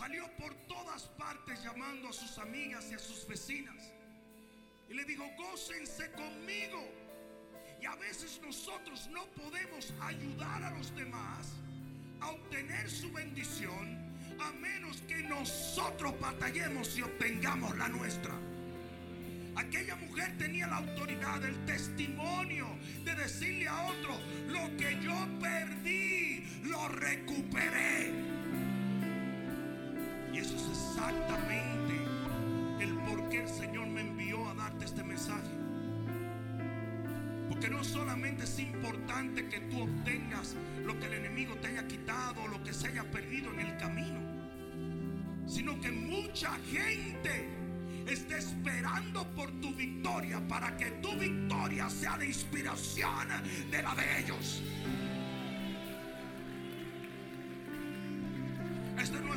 Salió por todas partes llamando a sus amigas y a sus vecinas. Y le dijo, gócense conmigo. Y a veces nosotros no podemos ayudar a los demás a obtener su bendición a menos que nosotros batallemos y obtengamos la nuestra. Aquella mujer tenía la autoridad, el testimonio de decirle a otro, lo que yo perdí, lo recuperé. Y eso es exactamente el por qué el Señor me envió a darte este mensaje. Porque no solamente es importante que tú obtengas lo que el enemigo te haya quitado, lo que se haya perdido en el camino, sino que mucha gente está esperando por tu victoria para que tu victoria sea de inspiración de la de ellos.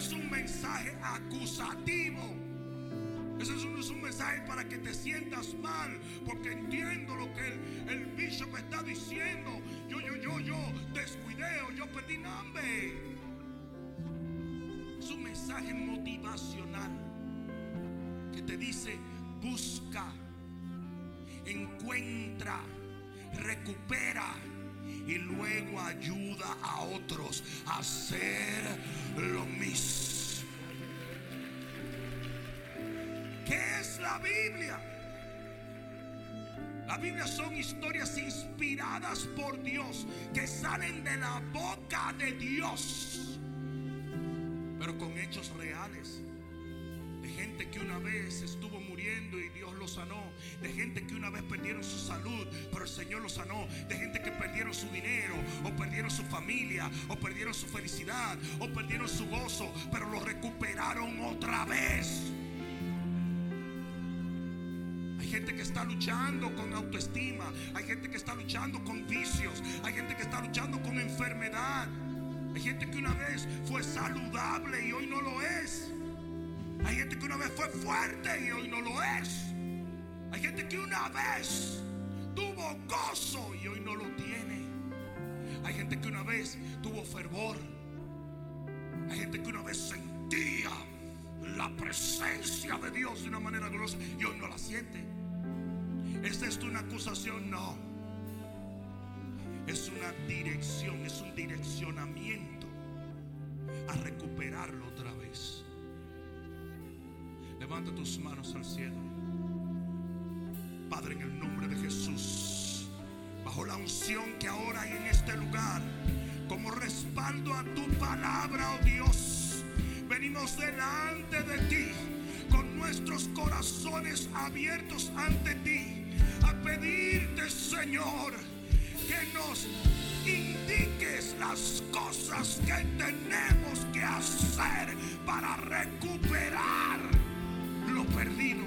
Es un mensaje acusativo. Ese es un, mensaje para que te sientas mal, porque entiendo lo que el, el bishop está diciendo. Yo, yo, yo, yo descuidé o yo perdí nombre. Es un mensaje motivacional que te dice, busca, encuentra, recupera y luego ayuda a otros a hacer lo mismo. ¿Qué es la Biblia? La Biblia son historias inspiradas por Dios que salen de la boca de Dios, pero con hechos reales. De gente que una vez estuvo y Dios lo sanó. De gente que una vez perdieron su salud, pero el Señor lo sanó. De gente que perdieron su dinero, o perdieron su familia, o perdieron su felicidad, o perdieron su gozo, pero lo recuperaron otra vez. Hay gente que está luchando con autoestima. Hay gente que está luchando con vicios. Hay gente que está luchando con enfermedad. Hay gente que una vez fue saludable y hoy no lo es. Hay gente que una vez fue fuerte y hoy no lo es. Hay gente que una vez tuvo gozo y hoy no lo tiene. Hay gente que una vez tuvo fervor. Hay gente que una vez sentía la presencia de Dios de una manera gloriosa y hoy no la siente. ¿Es esto una acusación? No. Es una dirección, es un direccionamiento a recuperarlo otra. Levanta tus manos al cielo. Padre, en el nombre de Jesús, bajo la unción que ahora hay en este lugar, como respaldo a tu palabra, oh Dios. Venimos delante de ti con nuestros corazones abiertos ante ti a pedirte, Señor, que nos indiques las cosas que tenemos que hacer para recuperar lo perdido.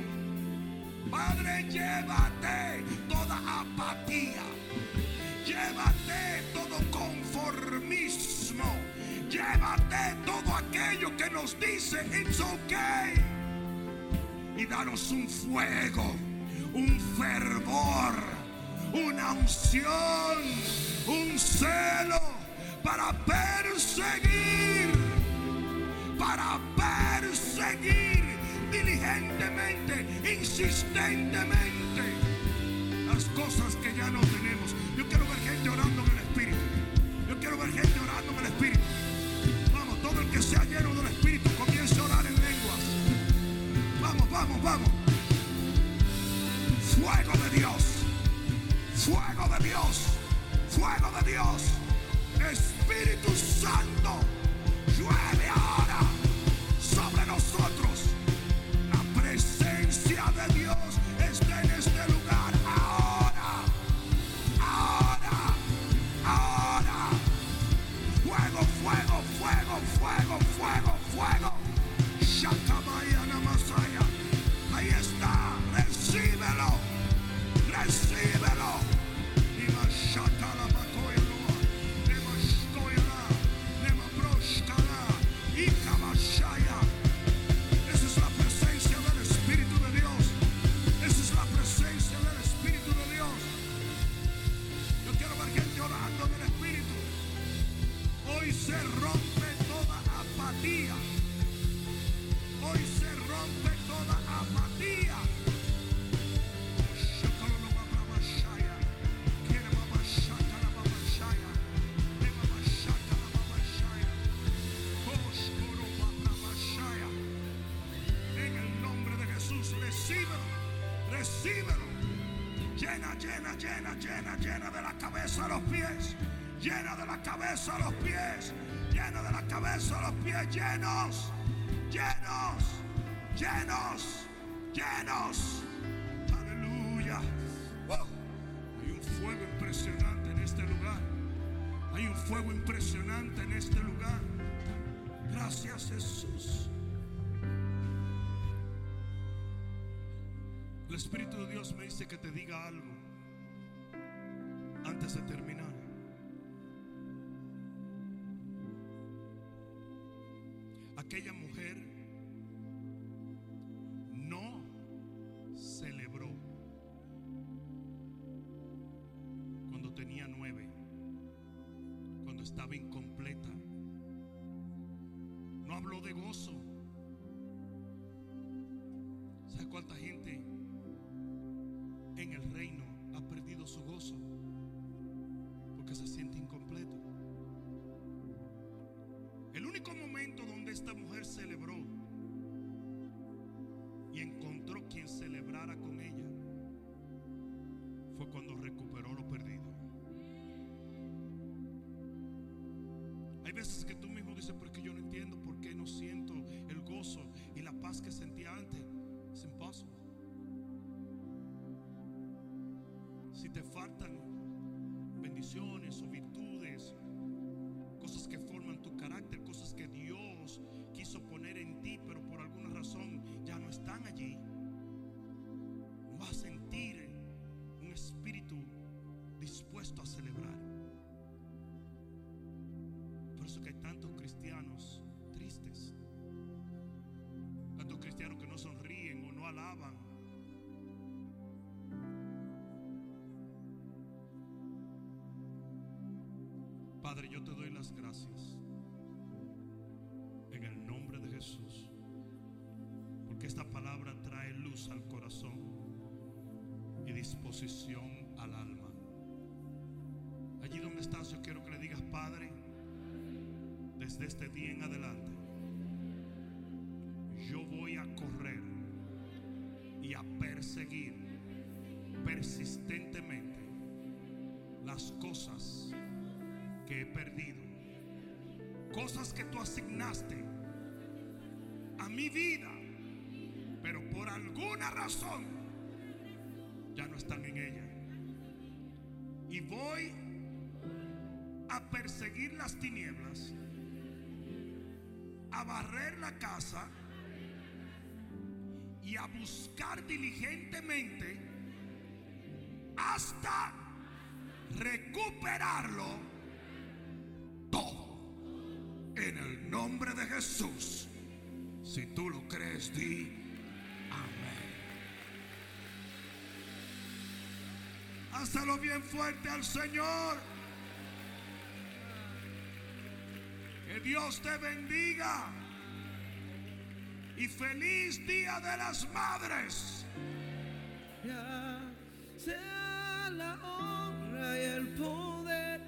Padre, llévate toda apatía. Llévate todo conformismo. Llévate todo aquello que nos dice it's okay. Y danos un fuego, un fervor, una unción, un celo para perseguir, para perseguir diligentemente, insistentemente las cosas que ya no tenemos. Yo quiero ver gente orando en el Espíritu. Yo quiero ver gente orando en el Espíritu. Vamos, todo el que sea lleno del Espíritu comience a orar en lenguas. Vamos, vamos, vamos. Fuego de Dios. Fuego de Dios. Fuego de Dios. Espíritu Santo. Presencia de Dios Llena, llena, llena, de la cabeza a los pies. Llena de la cabeza a los pies. Llena de la cabeza a los pies. Llenos, llenos, llenos, llenos. Aleluya. Wow. Hay un fuego impresionante en este lugar. Hay un fuego impresionante en este lugar. Gracias Jesús. El Espíritu de Dios me dice que te diga algo antes de terminar. Aquella mujer no celebró cuando tenía nueve, cuando estaba incompleta. No habló de gozo. ¿Sabe cuánta gente en el reino ha perdido su gozo? Porque se siente incompleto. El único momento donde esta mujer celebró y encontró quien celebrara con ella fue cuando recuperó lo perdido. Hay veces que tú mismo dices, porque yo no entiendo por qué no siento el gozo y la paz que sentía antes. Es imposible. Si te faltan bendiciones o virtudes, cosas que forman tu carácter, cosas que Dios quiso poner en ti, pero por alguna razón ya no están allí, no vas a sentir un espíritu dispuesto a celebrar. Padre, yo te doy las gracias en el nombre de Jesús, porque esta palabra trae luz al corazón y disposición al alma. Allí donde estás, yo quiero que le digas, Padre, desde este día en adelante, yo voy a correr y a perseguir persistentemente las cosas que he perdido cosas que tú asignaste a mi vida, pero por alguna razón ya no están en ella. Y voy a perseguir las tinieblas, a barrer la casa y a buscar diligentemente hasta recuperarlo. En el nombre de Jesús. Si tú lo crees, di amén. Hazlo bien fuerte al Señor. Que Dios te bendiga. Y feliz Día de las Madres. Ya sea la honra y el poder.